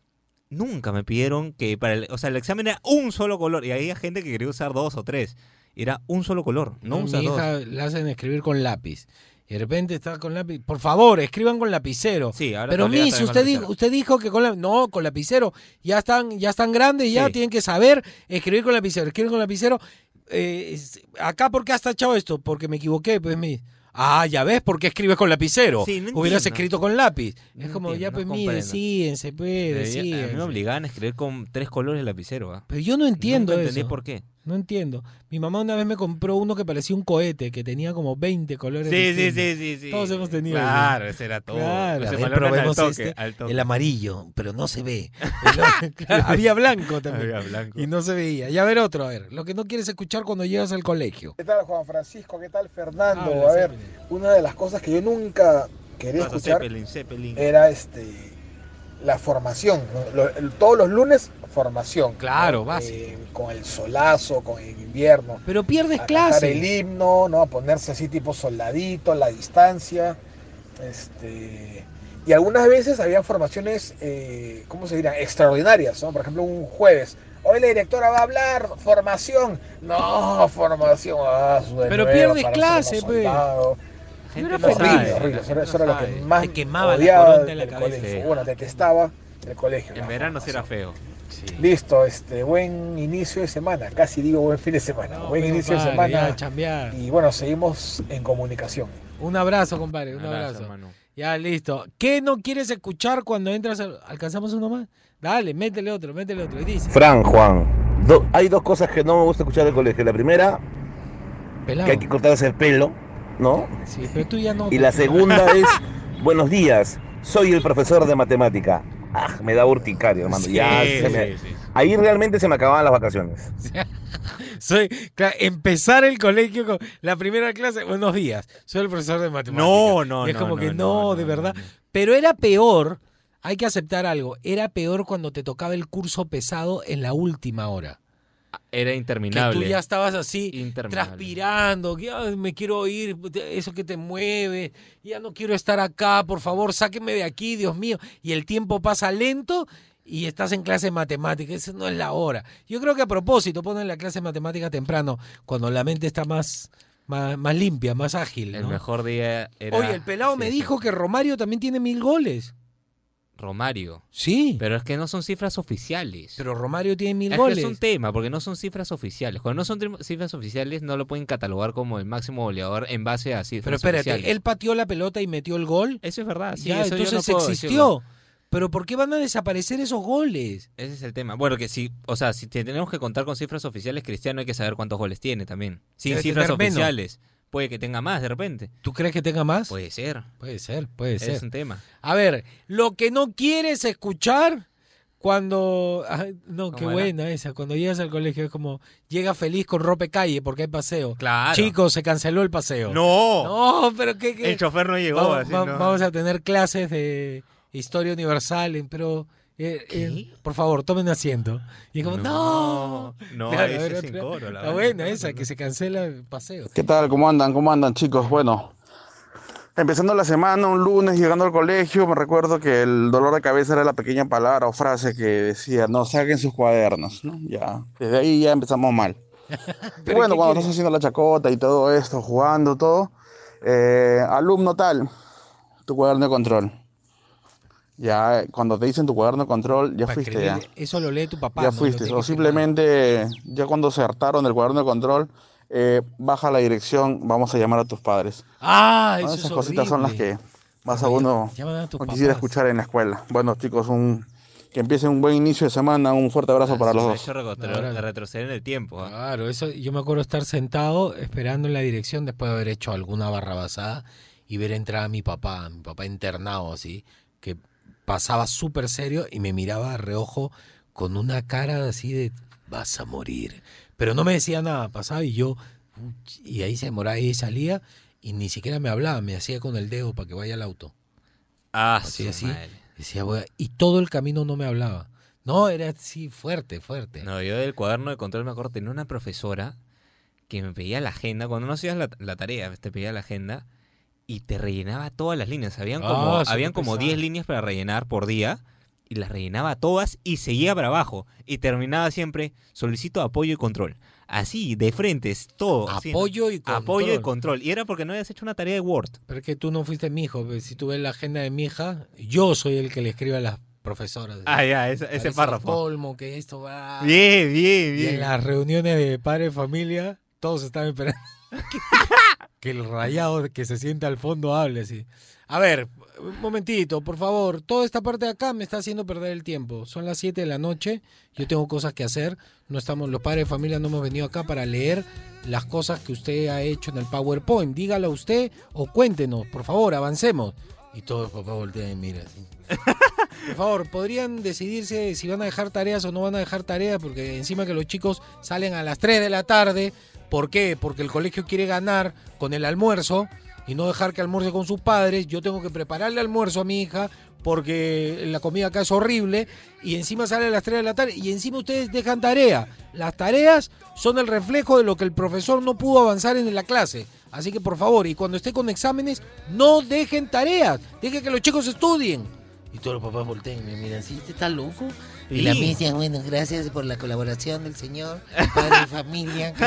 nunca me pidieron que para el, o sea, el examen era un solo color y había gente que quería usar dos o tres. Era un solo color, no mi usas dos. hija la hacen escribir con lápiz. Y de repente está con lápiz. Por favor, escriban con lapicero. Sí, ahora Pero Miss, usted dijo, usted dijo que con la, no, con lapicero. Ya están, ya están grandes, ya Sí. tienen que saber escribir con lapicero. Escriben con lapicero. Eh, acá, ¿por qué has tachado esto? Porque me equivoqué, pues Miss. Ah, ya ves, ¿por qué escribes con lapicero? Sí, no Hubieras escrito con lápiz. es No como, entiendo, ya no pues decídense, pues, Debería- a mí decídense. me obligaban a escribir con tres colores de lapicero. ¿ah? Pero yo no entiendo Nunca entendí por qué. No entiendo. Mi mamá una vez me compró uno que parecía un cohete, que tenía como 20 colores. Sí, sí, sí, sí, sí. Todos hemos tenido. Claro, ese era todo. Claro, al toque, este, al toque. el amarillo, pero no se ve. El- claro, había blanco también. Había blanco. Y no se veía. Y a ver otro, a ver. Lo que no quieres escuchar cuando llegas al colegio. ¿Qué tal Juan Francisco? ¿Qué tal Fernando? Habla, a ver, Zeppelin. una de las cosas que yo nunca quería escuchar Zeppelin, Zeppelin. era este la formación. ¿no? Lo- el- todos los lunes formación. Claro, ¿no? básico. Eh, con el solazo, con el invierno. Pero pierdes a cantar el clase. himno, ¿no? A ponerse así tipo soldadito, a la distancia. Este Y algunas veces había formaciones, eh, ¿cómo se dirá? Extraordinarias, ¿no? Por ejemplo, un jueves. Hoy la directora va a hablar, formación. No, formación. Ah, su de Pero nuevo, pierdes clase, pues. Gente Horrible, pesada. horrible. Eso era, eso era lo que más Te quemaba la odiaba coronta en la del cabeza. colegio. Sí. Bueno, detestaba el colegio. En la verano sí era feo. Listo, este, buen inicio de semana. Casi digo buen fin de semana. No, buen inicio de semana. ya. Y bueno, seguimos en comunicación. Un abrazo, compadre, un Un abrazo. Ya, listo. ¿Qué no quieres escuchar cuando entras? al- ¿Alcanzamos uno más? Dale, métele otro, métele otro. Y dice, Fran, Juan, do- hay dos cosas que no me gusta escuchar del colegio. La primera, pelado. que hay que cortarse el pelo, ¿no? Sí, pero tú ya no. Y la segunda es, buenos días, soy el profesor de matemática. Ah, me da urticaria, hermano. Sí, ya se me- sí, sí. Ahí realmente se me acababan las vacaciones. Soy, claro, empezar el colegio con la primera clase, buenos días, soy el profesor de matemáticas. No, no, Y es no, como no, que no, de no, verdad. no. Pero era peor, hay que aceptar algo, era peor cuando te tocaba el curso pesado en la última hora. Era Que interminable. tú ya estabas así, transpirando, que "Ay, me quiero ir, eso que te mueve, ya no quiero estar acá, por favor, sáquenme de aquí, Dios mío. Y el tiempo pasa lento y estás en clase de matemáticas, esa no es la hora. Yo creo que a propósito ponen la clase de matemáticas temprano, cuando la mente está más, más, más limpia, más ágil. El mejor día era. Oye, el pelado sí, me dijo que Romario también tiene mil goles. Romario. Sí, Pero es que no son cifras oficiales. pero Romario tiene mil es goles. que es un tema, porque no son cifras oficiales. Cuando no son cifras oficiales, no lo pueden catalogar como el máximo goleador en base a cifras Pero espérate, oficiales. él pateó la pelota y metió el gol. Eso es verdad, sí. ya, eso yo no entonces existió. decirlo. Pero ¿por qué van a desaparecer esos goles? Ese es el tema. Bueno, que si, o sea, si te- tenemos que contar con cifras oficiales, Cristiano hay que saber cuántos goles tiene también. Sin Debe cifras menos. Puede que tenga más de repente. ¿Tú crees que tenga más? Puede ser. Puede ser, puede ser. es un tema. A ver, lo que no quieres escuchar cuando... ay, no, qué buena esa. Cuando llegas al colegio es como, llega feliz con ropa calle porque hay paseo. Claro. Chicos, se canceló el paseo. ¡No! No, pero qué... qué? El chofer no llegó. vamos, así, va- ¿no? vamos a tener clases de historia universal, en- pero... eh, eh, por favor, tomen asiento. Y es como, no. No, Claro, ese a ver, es sin otra. coro, la buena esa, que se cancela el paseo. ¿Qué tal? ¿Cómo andan? ¿Cómo andan, chicos? Bueno, empezando la semana, un lunes, llegando al colegio, me recuerdo que el dolor de cabeza era la pequeña palabra o frase que decía, no, saquen sus cuadernos, ¿no? Ya, desde ahí ya empezamos mal. Y ¿Pero bueno, cuando estás haciendo la chacota y todo esto, jugando, todo, eh, alumno tal, tu cuaderno de control. Ya, cuando te dicen tu cuaderno de control, ya fuiste ya. Eso lo lee tu papá. Ya fuiste. O simplemente, ya cuando se hartaron del cuaderno de control, eh, baja la dirección, vamos a llamar a tus padres. Ah, ¿No? eso Esas es cositas son las que más a uno a no quisiera papás. escuchar en la escuela. Bueno, chicos, un, que empiecen un buen inicio de semana. Un fuerte abrazo para los dos. hecho retro- Ahora- retroceder en el tiempo. ¿ah? Claro, eso yo me acuerdo estar sentado esperando en la dirección después de haber hecho alguna barrabasada y ver entrar a mi papá, mi papá internado así, que pasaba súper serio y me miraba de reojo con una cara así de vas a morir. Pero no me decía nada, pasaba y yo, y ahí se demoraba y salía y ni siquiera me hablaba, me hacía con el dedo para que vaya al auto. Ah, Así, su así. Decía, "Voy a-". y todo el camino no me hablaba. No, era así fuerte, fuerte. No, yo del cuaderno de control me acuerdo, tenía una profesora que me pedía la agenda, cuando no hacías la, la tarea, te pedía la agenda y te rellenaba todas las líneas. Habían como, Ah, eso habían como pesado. 10 líneas para rellenar por día y las rellenaba todas y seguía para abajo. Y terminaba siempre, solicito apoyo y control. Así, de frente, es todo. así. Apoyo y control. Apoyo y control. Y era porque no habías hecho una tarea de Word. Pero es que tú no fuiste mi hijo. Si tú ves la agenda de mi hija, yo soy el que le escribe a las profesoras. Ah, ya, ese- ese párrafo. colmo, que esto va. Bien, bien, Y bien. en las reuniones de padre de familia, todos estaban esperando que el rayado que se sienta al fondo hable así. A ver, un momentito, por favor. Toda esta parte de acá me está haciendo perder el tiempo. Son las 7 de la noche. Yo tengo cosas que hacer. No estamos, los padres de familia no hemos venido acá para leer las cosas que usted ha hecho en el PowerPoint. Dígalo usted o cuéntenos, por favor, avancemos. Y todos los papás voltean y miran. así. Por favor, ¿podrían decidirse si van a dejar tareas o no van a dejar tareas? Porque encima que los chicos salen a las 3 de la tarde. ¿Por qué? Porque el colegio quiere ganar con el almuerzo. y no dejar que almuerce con sus padres, yo tengo que prepararle almuerzo a mi hija porque la comida acá es horrible y encima sale a las 3 de la tarde y encima ustedes dejan tarea. Las tareas son el reflejo de lo que el profesor no pudo avanzar en la clase. Así que por favor, y cuando esté con exámenes, no dejen tareas, dejen que los chicos estudien. Y todos los papás voltean y me miran, ¿sí? ¿Este está loco? Y la Sí. misa, bueno, gracias por la colaboración del señor, padre y familia. que-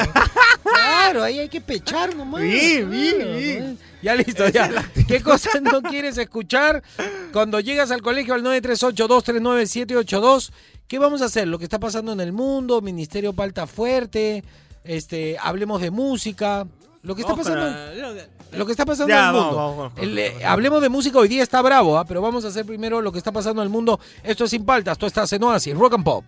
Claro, ahí hay que pechar nomás. Claro, bien. ¿no? Ya listo, ya. ¿Qué cosas no quieres escuchar cuando llegas al colegio al 938-239-782? ¿Qué vamos a hacer? Lo que está pasando en el mundo, Ministerio Palta Fuerte, este, hablemos de música, lo que está pasando... Lo que está pasando Ya, en el mundo. vamos, vamos, vamos, El, eh, hablemos de música, hoy día está bravo, ¿ah? pero vamos a hacer primero lo que está pasando en el mundo. Esto es Sin Paltas, tú estás en Oasis, Rock and Pop.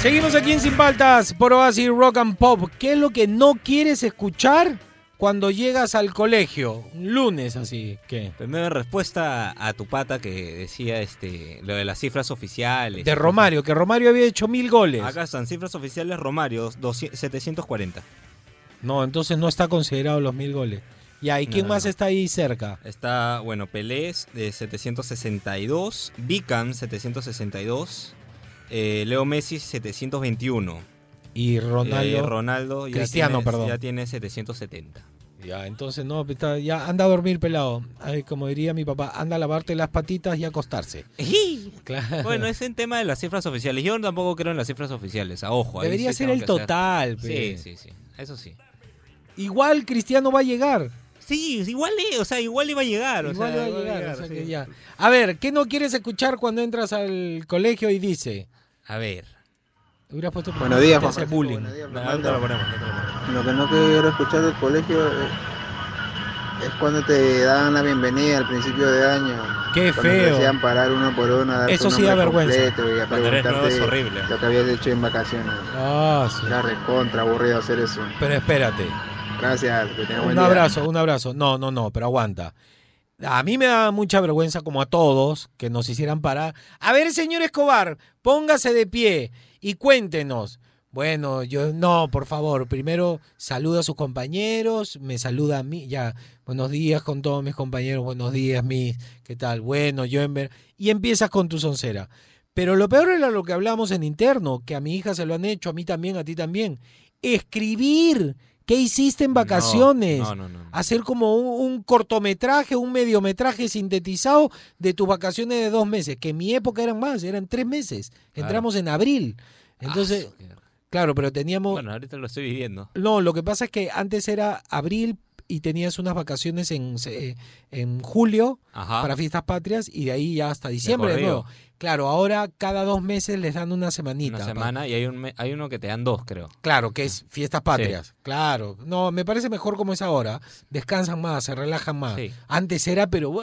Seguimos aquí en Sin Paltas por Oasis Rock and Pop. ¿Qué es lo que no quieres escuchar cuando llegas al colegio? Un lunes así, ¿qué? Primero en respuesta a tu pata que decía este lo de las cifras oficiales. De Romario, que Romario había hecho mil goles. Acá están cifras oficiales Romario 200 740. No, entonces no está considerado los mil goles. Ya, ¿y quién No, más no. está ahí cerca? Está, bueno, Pelés de 762, Vicam 762, eh, Leo Messi 721. Y Ronaldo. Eh, Ronaldo ya Cristiano, tiene, perdón. ya tiene 770. Ya, entonces no, ya anda a dormir pelado. Ay, como diría mi papá, anda a lavarte las patitas y a acostarse. Claro. Bueno, es en tema de las cifras oficiales. Yo tampoco creo en las cifras oficiales. A ojo. ahí Debería sí ser el que hacer- total, Sí, sí, sí. Eso sí. Igual Cristiano va a llegar. Sí, igual, eh, o sea, igual iba a llegar. Igual sea, va a llegar, llegar, o sea sí. que ya. A ver, ¿qué no quieres escuchar cuando entras al colegio y dice? A ver. Hubieras puesto Buenos días, Juan Francisco, bullying. buenos días, No, Fernando. no lo ponemos, no te lo ponemos. Lo que no quiero escuchar del colegio es, es cuando te dan la bienvenida al principio de año. Qué cuando feo. te hacían parar uno por uno, Eso sí da vergüenza. y a preguntarte es horrible. lo que habías hecho en vacaciones. Ah, sí. Era recontra aburrido hacer eso. Pero espérate. Gracias, que tengas Un buen día. abrazo, un abrazo. No, no, no, pero aguanta. A mí me da mucha vergüenza, como a todos, que nos hicieran parar. A ver, señor Escobar, póngase de pie y cuéntenos. Bueno, yo no, por favor, primero saluda a sus compañeros, me saluda a mí, ya, buenos días con todos mis compañeros, buenos días, mis, ¿qué tal? Bueno, yo en ver, y empiezas con tu soncera. Pero lo peor era lo que hablamos en interno, que a mi hija se lo han hecho, a mí también, a ti también. Escribir. ¿Qué hiciste en vacaciones? No, no, no. hacer como un, un cortometraje, un mediometraje sintetizado de tus vacaciones de dos meses, que en mi época eran más, eran tres meses. Entramos en abril. Entonces, claro, pero teníamos... Bueno, ahorita lo estoy viviendo. No, lo que pasa es que antes era abril y tenías unas vacaciones en, en julio Ajá. para fiestas patrias y de ahí ya hasta diciembre de, nuevo. Claro, ahora cada dos meses les dan una semanita. Una pa- semana y hay, un hay uno que te dan dos, creo. Claro, que es fiestas patrias. Claro. No, me parece mejor como es ahora. Descansan más, se relajan más. Sí. Antes era, pero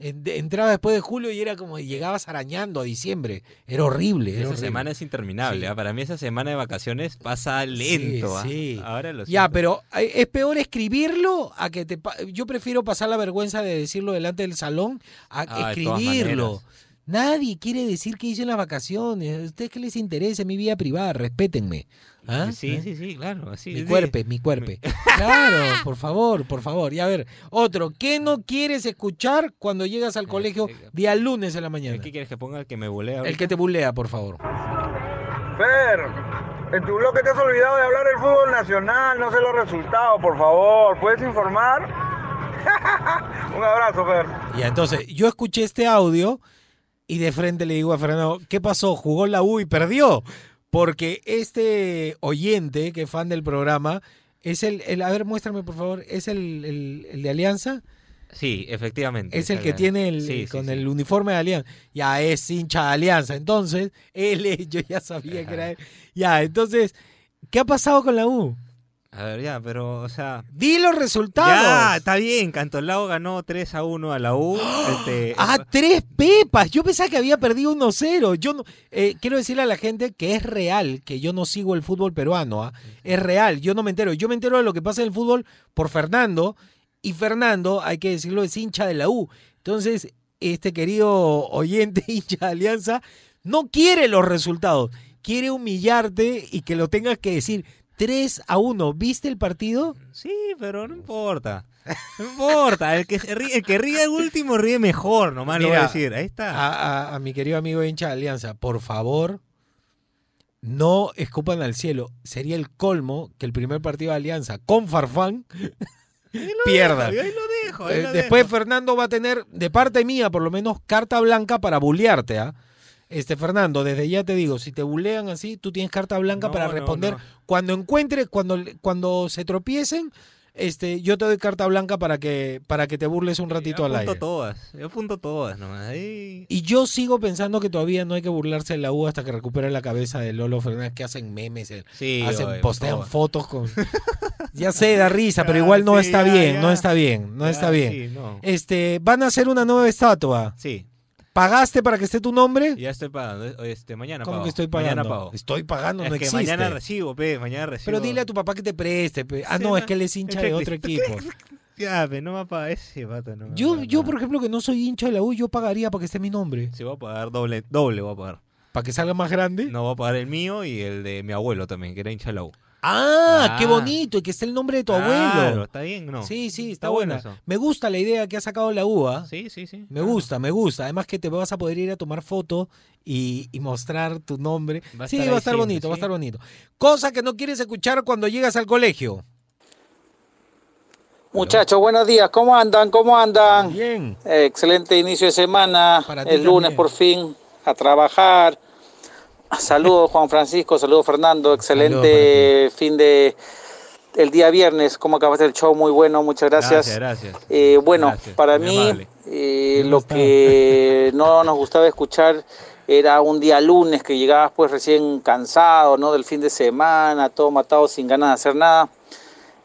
entraba después de julio y era como llegabas arañando a diciembre. Era horrible. Era Esa horrible. semana es interminable. Sí. ¿ah? Para mí esa semana de vacaciones pasa lento. sí. Ahora lo Ya, pero eh, es peor escribirlo a que te... pa- Yo prefiero pasar la vergüenza de decirlo delante del salón a Ah, escribirlo. Nadie quiere decir qué hice en las vacaciones. ¿A ustedes qué les interesa? Mi vida privada, respétenme. ¿Ah? Sí, sí, sí, claro. Así, Mi sí. cuerpo, mi cuerpo. Claro, por favor, por favor. Y a ver, otro, ¿qué no quieres escuchar cuando llegas al colegio día lunes en la mañana? ¿Qué quieres que ponga el que me bulea? El que te bulea, por favor. Fer, en tu bloque te has olvidado de hablar del fútbol nacional, no sé los resultados, por favor, ¿puedes informar? Un abrazo, Fer. Y entonces, yo escuché este audio y de frente le digo a Fernando, ¿qué pasó? ¿Jugó la U y perdió? Porque este oyente, que es fan del programa, es el, el- a ver, muéstrame por favor, ¿es el, el- el de Alianza? Sí, efectivamente. Es el que tiene el, Sí, con sí. el uniforme de Alianza. Ya es hincha de Alianza. Entonces, él, yo ya sabía que era él. Ya, entonces, ¿qué ha pasado con la U? A ver, ya, pero, o sea... Di los resultados. Ya, está bien. Cantolao ganó 3 a 1 a la U. este, Ah, tres pepas. Yo pensaba que había perdido 1-0. Yo no, eh, quiero decirle a la gente que es real, que yo no sigo el fútbol peruano. ¿ah? Es real, yo no me entero. Yo me entero de lo que pasa en el fútbol por Fernando. Y Fernando, hay que decirlo, es hincha de la U. Entonces, este querido oyente hincha de Alianza no quiere los resultados, quiere humillarte y que lo tengas que decir 3 a 1. ¿Viste el partido? Sí, pero no importa. No importa. El que, se ríe, el que ríe el último ríe mejor, nomás lo voy a Mira, decir. Ahí está. A, a- a mi querido amigo hincha de Alianza, por favor, no escupan al cielo. Sería el colmo que el primer partido de Alianza con Farfán pierda. dejo, ahí lo dejo, ahí Eh, lo Después dejo. Fernando va a tener, de parte mía, por lo menos, carta blanca para bullearte, ¿ah? Este, Fernando, desde ya te digo, si te bulean así, tú tienes carta blanca No, para responder. no. Cuando encuentres, cuando, cuando se tropiecen, este, yo te doy carta blanca para que, para que te burles un ratito Yo al apunto aire. todas. Yo apunto todas nomás. Ahí. Y yo sigo pensando que todavía no hay que burlarse de la U hasta que recupere la cabeza de Lolo Fernández, que hacen memes, eh, Sí, hacen, oye, postean fotos con... ya sé, da risa, pero igual no sí, está ya, bien, ya. no está bien, no está bien. sí, no. Este, van a hacer una nueva estatua. Sí. ¿Pagaste para que esté tu nombre? Ya estoy pagando. Este, mañana ¿Cómo pago. que estoy pagando? Mañana pago. Estoy pagando, es no que existe. mañana recibo, pe. Mañana recibo. Pero dile a tu papá que te preste. pe. Ah, Sí, no, no. es que él es hincha de otro equipo. Ya, pe, no va a pagar ese vato. No me Yo, va yo, por ejemplo, que no soy hincha de la U, yo pagaría para que esté mi nombre. Sí, voy a pagar doble, doble voy a pagar. ¿Para que salga más grande? No voy a pagar el mío y el de mi abuelo también, que era hincha de la U. Ah, qué Ah. bonito, y que esté el nombre de tu Claro, abuelo. está bien, ¿no? Sí, sí, está, Está bueno buena. eso. Me gusta la idea que ha sacado la UA. Sí, sí, sí. Me gusta, me gusta. Además que te vas a poder ir a tomar foto y, y mostrar tu nombre. Va sí, va a estar siempre, bonito, va a estar bonito. Cosa que no quieres escuchar cuando llegas al colegio. Muchachos, buenos días. ¿Cómo andan? ¿Cómo andan? Bien. Eh, excelente inicio de semana. Para ti El lunes también. por fin a trabajar. Saludos Juan Francisco, saludos Fernando. Excelente fin de el día viernes. ¿Cómo acabaste el show? Muy bueno, muchas gracias. Gracias, gracias. Eh, bueno, Gracias, para mí eh, lo que no nos gustaba escuchar era un día lunes que llegabas pues recién cansado, ¿no? Del fin de semana, todo matado, sin ganas de hacer nada.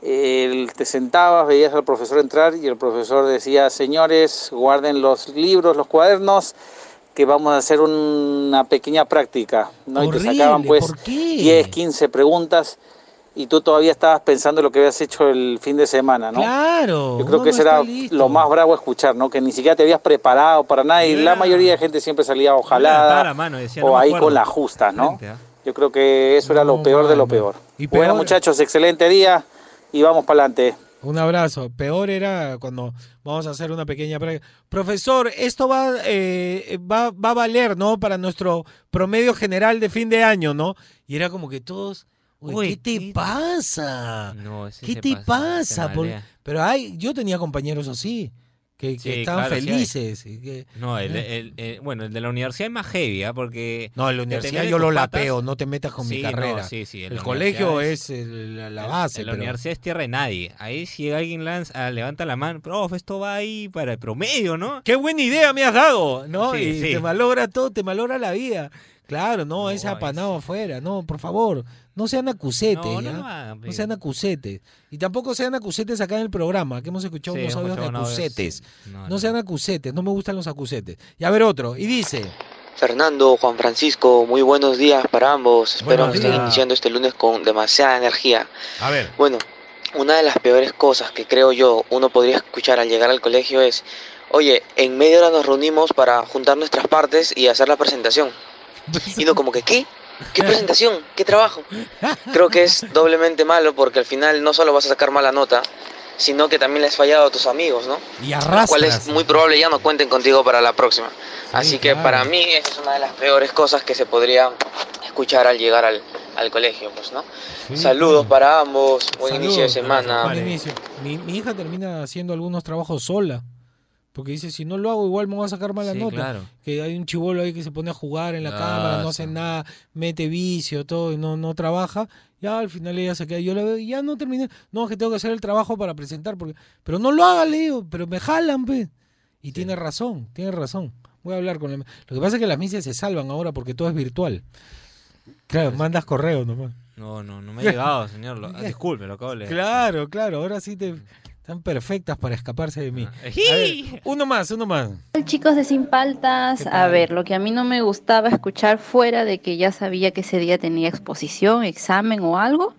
Eh, te sentabas, veías al profesor entrar y el profesor decía, señores, guarden los libros, los cuadernos, que vamos a hacer una pequeña práctica, ¿no? y te sacaban pues ¿por qué? 10, 15 preguntas y tú todavía estabas pensando en lo que habías hecho el fin de semana, ¿no? Claro. Yo creo que no eso era listo. lo más bravo escuchar, ¿no? Que ni siquiera te habías preparado para nada y la mayoría de gente siempre salía ojalá mano decía, o "No me ahí acuerdo". con las justas, ¿no? Frente, ¿ah? Yo creo que eso era lo peor de lo peor. Y Bueno, peor- muchachos, excelente día y vamos para adelante. Un abrazo. Peor era cuando vamos a hacer una pequeña práctica. Profesor, esto va, eh, va, va a valer, ¿no? Para nuestro promedio general de fin de año, ¿no? Y era como que todos, "Uy, ¿qué te pasa? No, ¿Qué te pasa? Por-. Pero hay, yo tenía compañeros así, que, que Sí, estaban claro, sí hay. felices. y que- No, el, ¿eh? el- el- bueno, el de la universidad es más heavy, ¿ah? Porque... No, en la universidad yo lo patas- lapeo, no te metas con mi Sí, no, carrera. sí, sí, en el colegio es, el- la, base. En la pero- universidad es tierra de nadie. Ahí si alguien lanza, ah, levanta la mano, profe, esto va ahí para el promedio, ¿no? Qué buena idea me has dado, ¿no? Sí, y sí. te malogra todo, te malogra la vida. Claro, no, ese apanado afuera, no, por favor, no sean acusetes, No, no No sean acusetes. Y tampoco sean acusetes acá en el programa, que hemos escuchado Sí, unos audios de acusetes. no, No, no. sean acusetes, no me gustan los acusetes. Y a ver otro, y dice, Fernando, Juan Francisco, muy buenos días para ambos. Espero que estén iniciando este lunes con demasiada energía. a ver, Bueno, una de las peores cosas que creo yo uno podría escuchar al llegar al colegio es, oye, en media hora nos reunimos para juntar nuestras partes y hacer la presentación. Y no como que, ¿qué? ¿Qué presentación? ¿Qué trabajo? Creo que es doblemente malo porque al final no solo vas a sacar mala nota, sino que también le has fallado a tus amigos, ¿no? y Los cuales arrastras. muy probable ya no cuenten contigo para la próxima. Así que claro. para mí esa es una de las peores cosas que se podría escuchar al llegar al, al colegio, pues, ¿no? Sí, Saludos para ambos, buen Saludos. inicio de semana. Buen inicio. Mi, mi hija termina haciendo algunos trabajos sola. Porque dice, si no lo hago, igual me voy a sacar mala Sí, nota. claro. Que hay un chivolo ahí que se pone a jugar en la Ah, cámara, no hace sí. nada, mete vicio, todo, y no, no trabaja. Ya al final ella se queda. Yo la veo y ya no terminé. No, es que tengo que hacer el trabajo para presentar. porque Pero no lo haga, le digo. Pero me jalan, pues. Y tiene razón, tiene razón. Voy a hablar con la... Lo que pasa es que las misias se salvan ahora porque todo es virtual. Claro, mandas correo nomás. No, no, no me ha llegado, señor. Lo, ah, disculpe, lo acabo de leer. Claro, claro, ahora sí te están perfectas para escaparse de mí. Ah, A ver, uno más, uno más. Chicos de Sin Paltas, a ver, lo que a mí no me gustaba escuchar fuera de que ya sabía que ese día tenía exposición, examen o algo,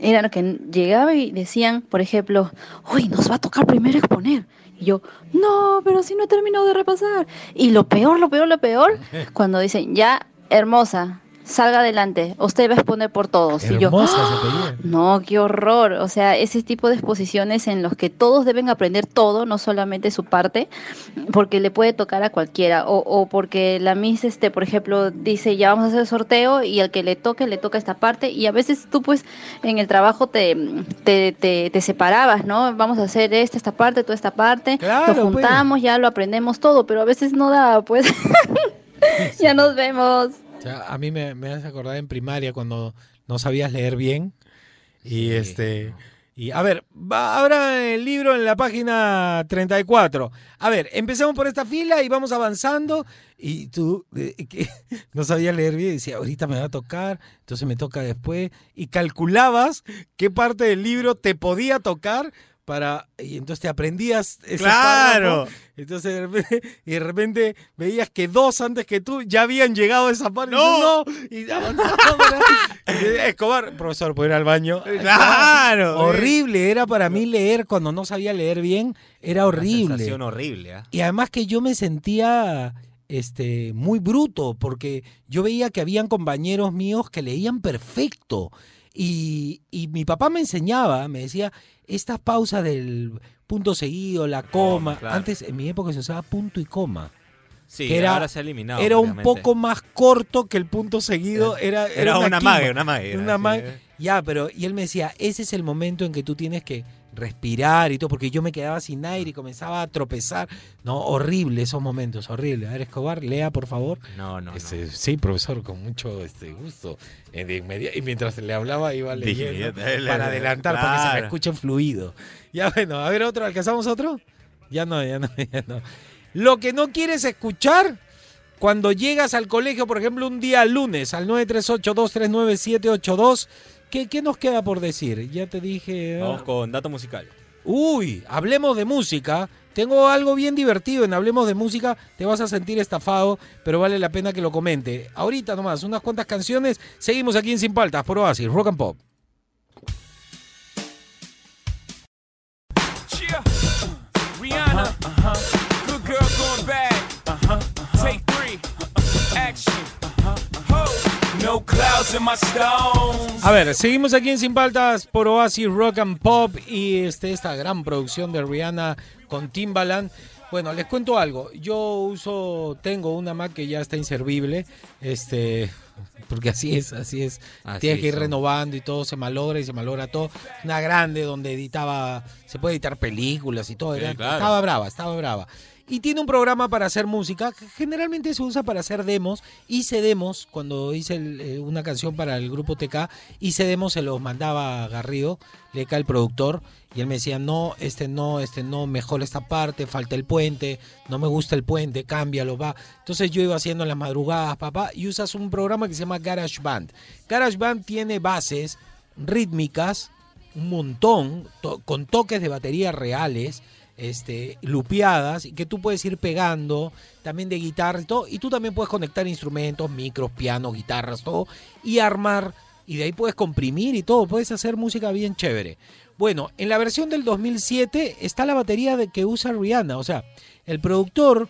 era lo que llegaba y decían, por ejemplo, uy, nos va a tocar primero exponer. Y yo, no, pero si no he terminado de repasar. Y lo peor, lo peor, lo peor, cuando dicen, ya, hermosa, salga adelante, usted va a exponer por todos. y yo, Hermosa "Ah, no, qué horror. O sea, ese tipo de exposiciones en los que todos deben aprender todo, no solamente su parte, porque le puede tocar a cualquiera. O, o porque la Miss, este, por ejemplo, dice, ya vamos a hacer el sorteo y al que le toque, le toca esta parte. Y a veces tú, pues, en el trabajo te, te, te, te separabas, ¿no? Vamos a hacer esta, esta parte, toda esta parte. Claro, lo pues. juntamos, ya lo aprendemos todo, pero a veces no da, pues. ya nos vemos. O sea, a mí me, me hace acordar en primaria cuando no sabías leer bien. Y este. Y a ver, va, abra el libro en la página 34. A ver, empezamos por esta fila y vamos avanzando. Y tú eh, no sabías leer bien y decía, ahorita me va a tocar, entonces me toca después. Y calculabas qué parte del libro te podía tocar para. Y entonces te aprendías ese Claro. párrafo. Entonces de repente, y de repente veías que dos antes que tú ya habían llegado a esa parte. No. Y, tú, no, y. Y, Escobar, profesor, ¿puedo ir al baño? Claro. Horrible, era para mí leer cuando no sabía leer bien, era horrible. Sensación horrible, ¿ah? Y además que yo me sentía este muy bruto porque yo veía que habían compañeros míos que leían perfecto. Y, y mi papá me enseñaba, me decía, estas pausas del punto seguido, la coma. claro. Antes, en mi época, se usaba punto y coma. Sí, que era, ahora se ha eliminado. Era un poco más corto que el punto seguido. Era, Era una mague, una mague, Una mague. sí. Ya, pero, y él me decía, ese es el momento en que tú tienes que respirar y todo, porque yo me quedaba sin aire y comenzaba a tropezar. No, horrible esos momentos, horrible. A ver, Escobar, lea, por favor. No, no, Este, Sí, profesor, con mucho este, gusto. Eh, y mientras le hablaba iba leyendo Dije, para adelantar, para que se me claro. escuche fluido. Ya bueno, a ver otro, ¿alcanzamos otro? Ya no, ya no, ya no. Lo que no quieres escuchar cuando llegas al colegio, por ejemplo, un día lunes al 938-239-782, ¿qué, ¿qué nos queda por decir? Ya te dije... ah, Vamos con dato musical. Uy, hablemos de música. Tengo algo bien divertido en Hablemos de Música. Te vas a sentir estafado, pero vale la pena que lo comente. Ahorita nomás, unas cuantas canciones. Seguimos aquí en Sin Paltas por Oasis, Rock and Pop. Rihanna. Good girl going bad. Take three. Action. A ver, seguimos aquí en Sin Paltas por Oasis Rock and Pop y este, esta gran producción de Rihanna con Timbaland. Bueno, les cuento algo. Yo uso, tengo una Mac que ya está inservible, este, porque así es, así es. Así Tienes que ir son. renovando y todo se malogra y se malogra todo. Una grande donde editaba, se puede editar películas y todo. Sí, era- claro. Estaba brava, estaba brava. Y tiene un programa para hacer música, que generalmente se usa para hacer demos. Hice demos cuando hice eh, una canción para el grupo TK, hice demos, se los mandaba a Garrido, Leca, el productor, y él me decía, no, este no, este no, mejor esta parte, falta el puente, no me gusta el puente, cámbialo, va. Entonces yo iba haciendo en las madrugadas, papá, y usas un programa que se llama GarageBand. GarageBand tiene bases rítmicas, un montón, con toques de batería reales, este, lupeadas, que tú puedes ir pegando, también de guitarra y todo, y tú también puedes conectar instrumentos, micros, pianos, guitarras, todo, y armar, y de ahí puedes comprimir y todo, puedes hacer música bien chévere. Bueno, en la versión del 2007 está la batería de que usa Rihanna, o sea, el productor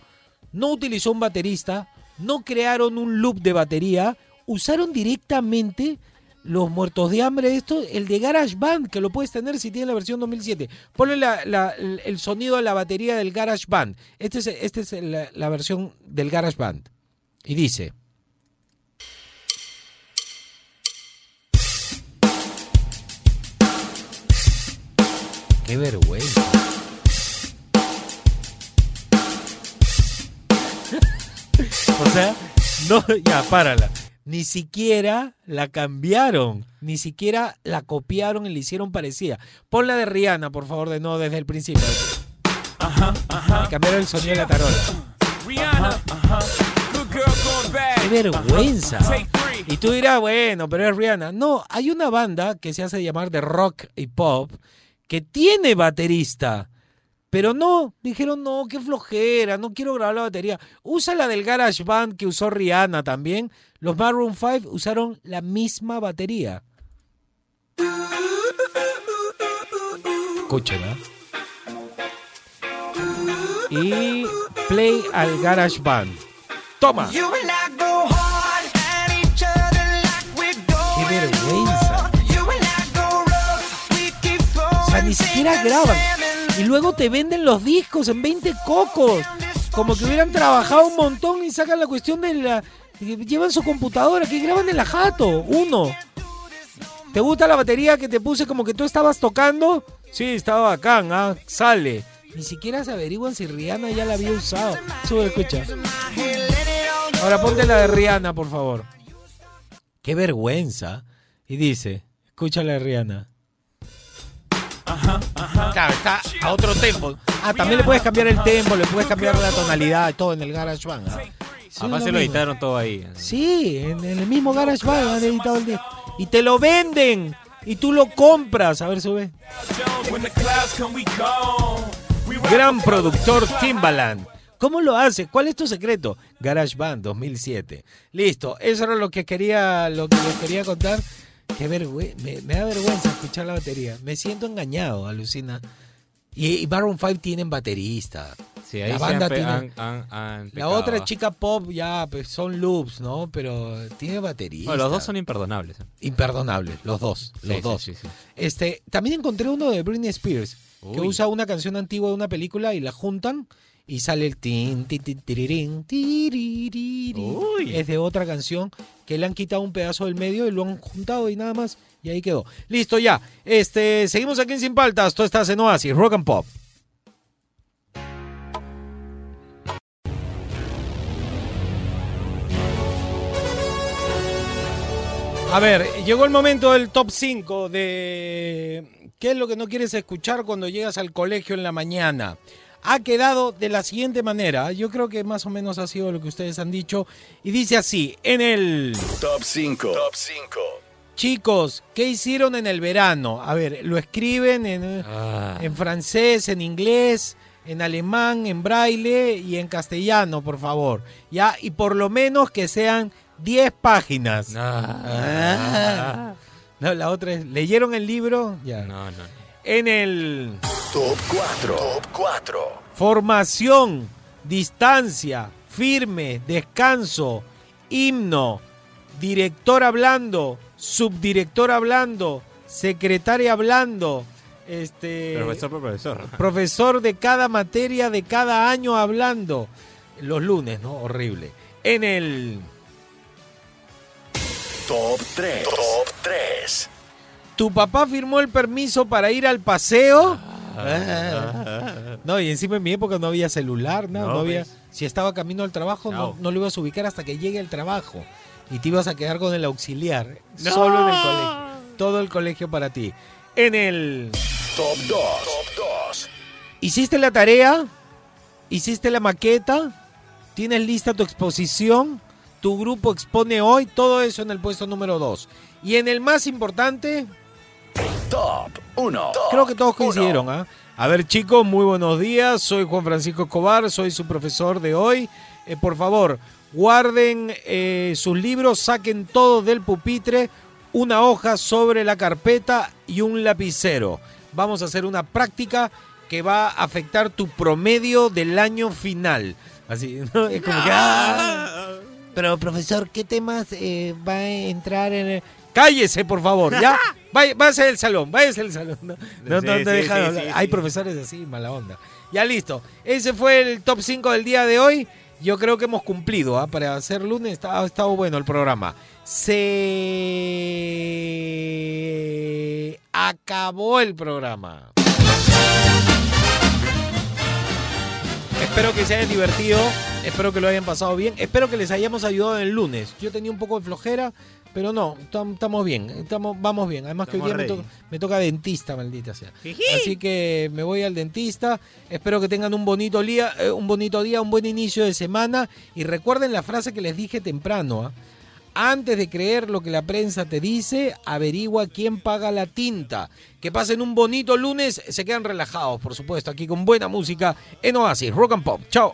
no utilizó un baterista, no crearon un loop de batería, usaron directamente los muertos de hambre, esto, el de GarageBand, que lo puedes tener si tienes la versión 2007. Ponle la- el sonido a la batería del GarageBand. Este es, este es la, la versión del GarageBand. Y dice... Qué vergüenza. o sea, no, ya, párala. Ni siquiera la cambiaron, ni siquiera la copiaron y le hicieron parecida. Pon la de Rihanna, por favor, de no desde el principio. Cambiaron el sonido de la tarola. Rihanna. Good girl going bad. ¡Qué vergüenza! Y tú dirás, bueno, pero es Rihanna. No, hay una banda que se hace llamar de rock y pop que tiene baterista. Pero no, dijeron, no, qué flojera, no quiero grabar la batería. Usa la del Garage Band que usó Rihanna también. Los Maroon 5 usaron la misma batería. Escuchen, ¿ah? y play al Garage Band. Toma. Qué vergüenza. O sea, ni siquiera graban. Y luego te venden los discos en 20 cocos. Como que hubieran trabajado un montón y sacan la cuestión de la... Llevan su computadora, que graban en la jato. Uno. ¿Te gusta la batería que te puse como que tú estabas tocando? Sí, estaba bacán, ¿ah? Sale. Ni siquiera se averiguan si Rihanna ya la había usado. Sube, escucha. Ahora ponte la de Rihanna, por favor. Qué vergüenza. Y dice, escucha la de Rihanna. Claro, está a otro tempo. Ah, también le puedes cambiar el tempo, le puedes cambiar la tonalidad y todo en el GarageBand. ¿ah? Sí, Además es se lo lo mismo. editaron todo ahí. Sí, en, el mismo GarageBand han editado el disco. Y te lo venden. Y tú lo compras. A ver, sube. Gran productor Timbaland. ¿Cómo lo hace? ¿Cuál es tu secreto? GarageBand 2007. Listo, eso era lo que quería, lo que les quería contar. Qué vergüenza, me, me da vergüenza escuchar la batería. Me siento engañado, alucina. Y, y Baron 5 tienen baterista. Sí, ahí la banda tiene. han- han- han la otra chica pop ya pues, son loops, ¿no? Pero tiene baterista. Bueno, los dos son imperdonables. ¿eh? Imperdonables, los dos, los sí, dos. sí. Este, también encontré uno de Britney Spears que usa una canción antigua de una película y la juntan y sale el tin, tin, tin, tirirín, tiririri. Es de otra canción que le han quitado un pedazo del medio y lo han juntado y nada más y ahí quedó. Listo ya. Este, seguimos aquí en Sin Paltas. Tú estás en Oasis, Rock and Pop. A ver, llegó el momento del top 5 de qué es lo que no quieres escuchar cuando llegas al colegio en la mañana. Ha quedado de la siguiente manera, yo creo que más o menos ha sido lo que ustedes han dicho, y dice así, en el... Top 5. Top 5. Chicos, ¿qué hicieron en el verano? A ver, lo escriben en, en francés, en inglés, en alemán, en braille y en castellano, por favor. Ya, y por lo menos que sean 10 páginas. Ah. No, la otra es, ¿leyeron el libro? Ya. No, no. En el Top 4. Top 4. formación, distancia, firme, descanso, himno, director hablando, subdirector hablando, secretaria hablando, este Profesor por profesor. profesor de cada materia de cada año hablando. Los lunes, ¿no? Horrible. En el Top 3. Top 3. ¿Tu papá firmó el permiso para ir al paseo? Ah. No, y encima en mi época no había celular, no, No, no había. pues. Si estaba camino al trabajo, no, lo ibas a ubicar hasta que llegue al trabajo. Y te ibas a quedar con el auxiliar, No. solo en el colegio. Todo el colegio para ti. En el. Top 2. Top 2. ¿Hiciste la tarea? ¿Hiciste la maqueta? ¿Tienes lista tu exposición? ¿Tu grupo expone hoy? Todo eso en el puesto número 2. Y en el más importante, Top 1. creo que todos coincidieron. ¿ah? A ver chicos, muy buenos días. Soy Juan Francisco Escobar, soy su profesor de hoy. Eh, por favor, guarden eh, sus libros, saquen todo del pupitre, una hoja sobre la carpeta y un lapicero. Vamos a hacer una práctica que va a afectar tu promedio del año final. Así, ¿no? Es como que... ah, pero profesor, ¿qué temas eh, va a entrar en el... Cállese, por favor, ¿ya? Vaya- Váyase del salón, váyase del salón. No, no, Sí, no te sí, dejan sí, Hay sí. profesores así, mala onda. Ya listo. Ese fue el top 5 del día de hoy. Yo creo que hemos cumplido. ¿ah? Para hacer lunes ha estado bueno el programa. Se acabó el programa. Espero que se hayan divertido, espero que lo hayan pasado bien, espero que les hayamos ayudado en el lunes. Yo tenía un poco de flojera, pero no, tam- estamos bien, estamos, vamos bien. Además que hoy día me, to- me toca dentista, maldita sea. Así que me voy al dentista. Espero que tengan un bonito día, eh, un bonito día, un buen inicio de semana. Y recuerden la frase que les dije temprano. ¿ah? Antes de creer lo que la prensa te dice, averigua quién paga la tinta. Que pasen un bonito lunes, se quedan relajados, por supuesto, aquí con buena música en Oasis, Rock and Pop. Chao.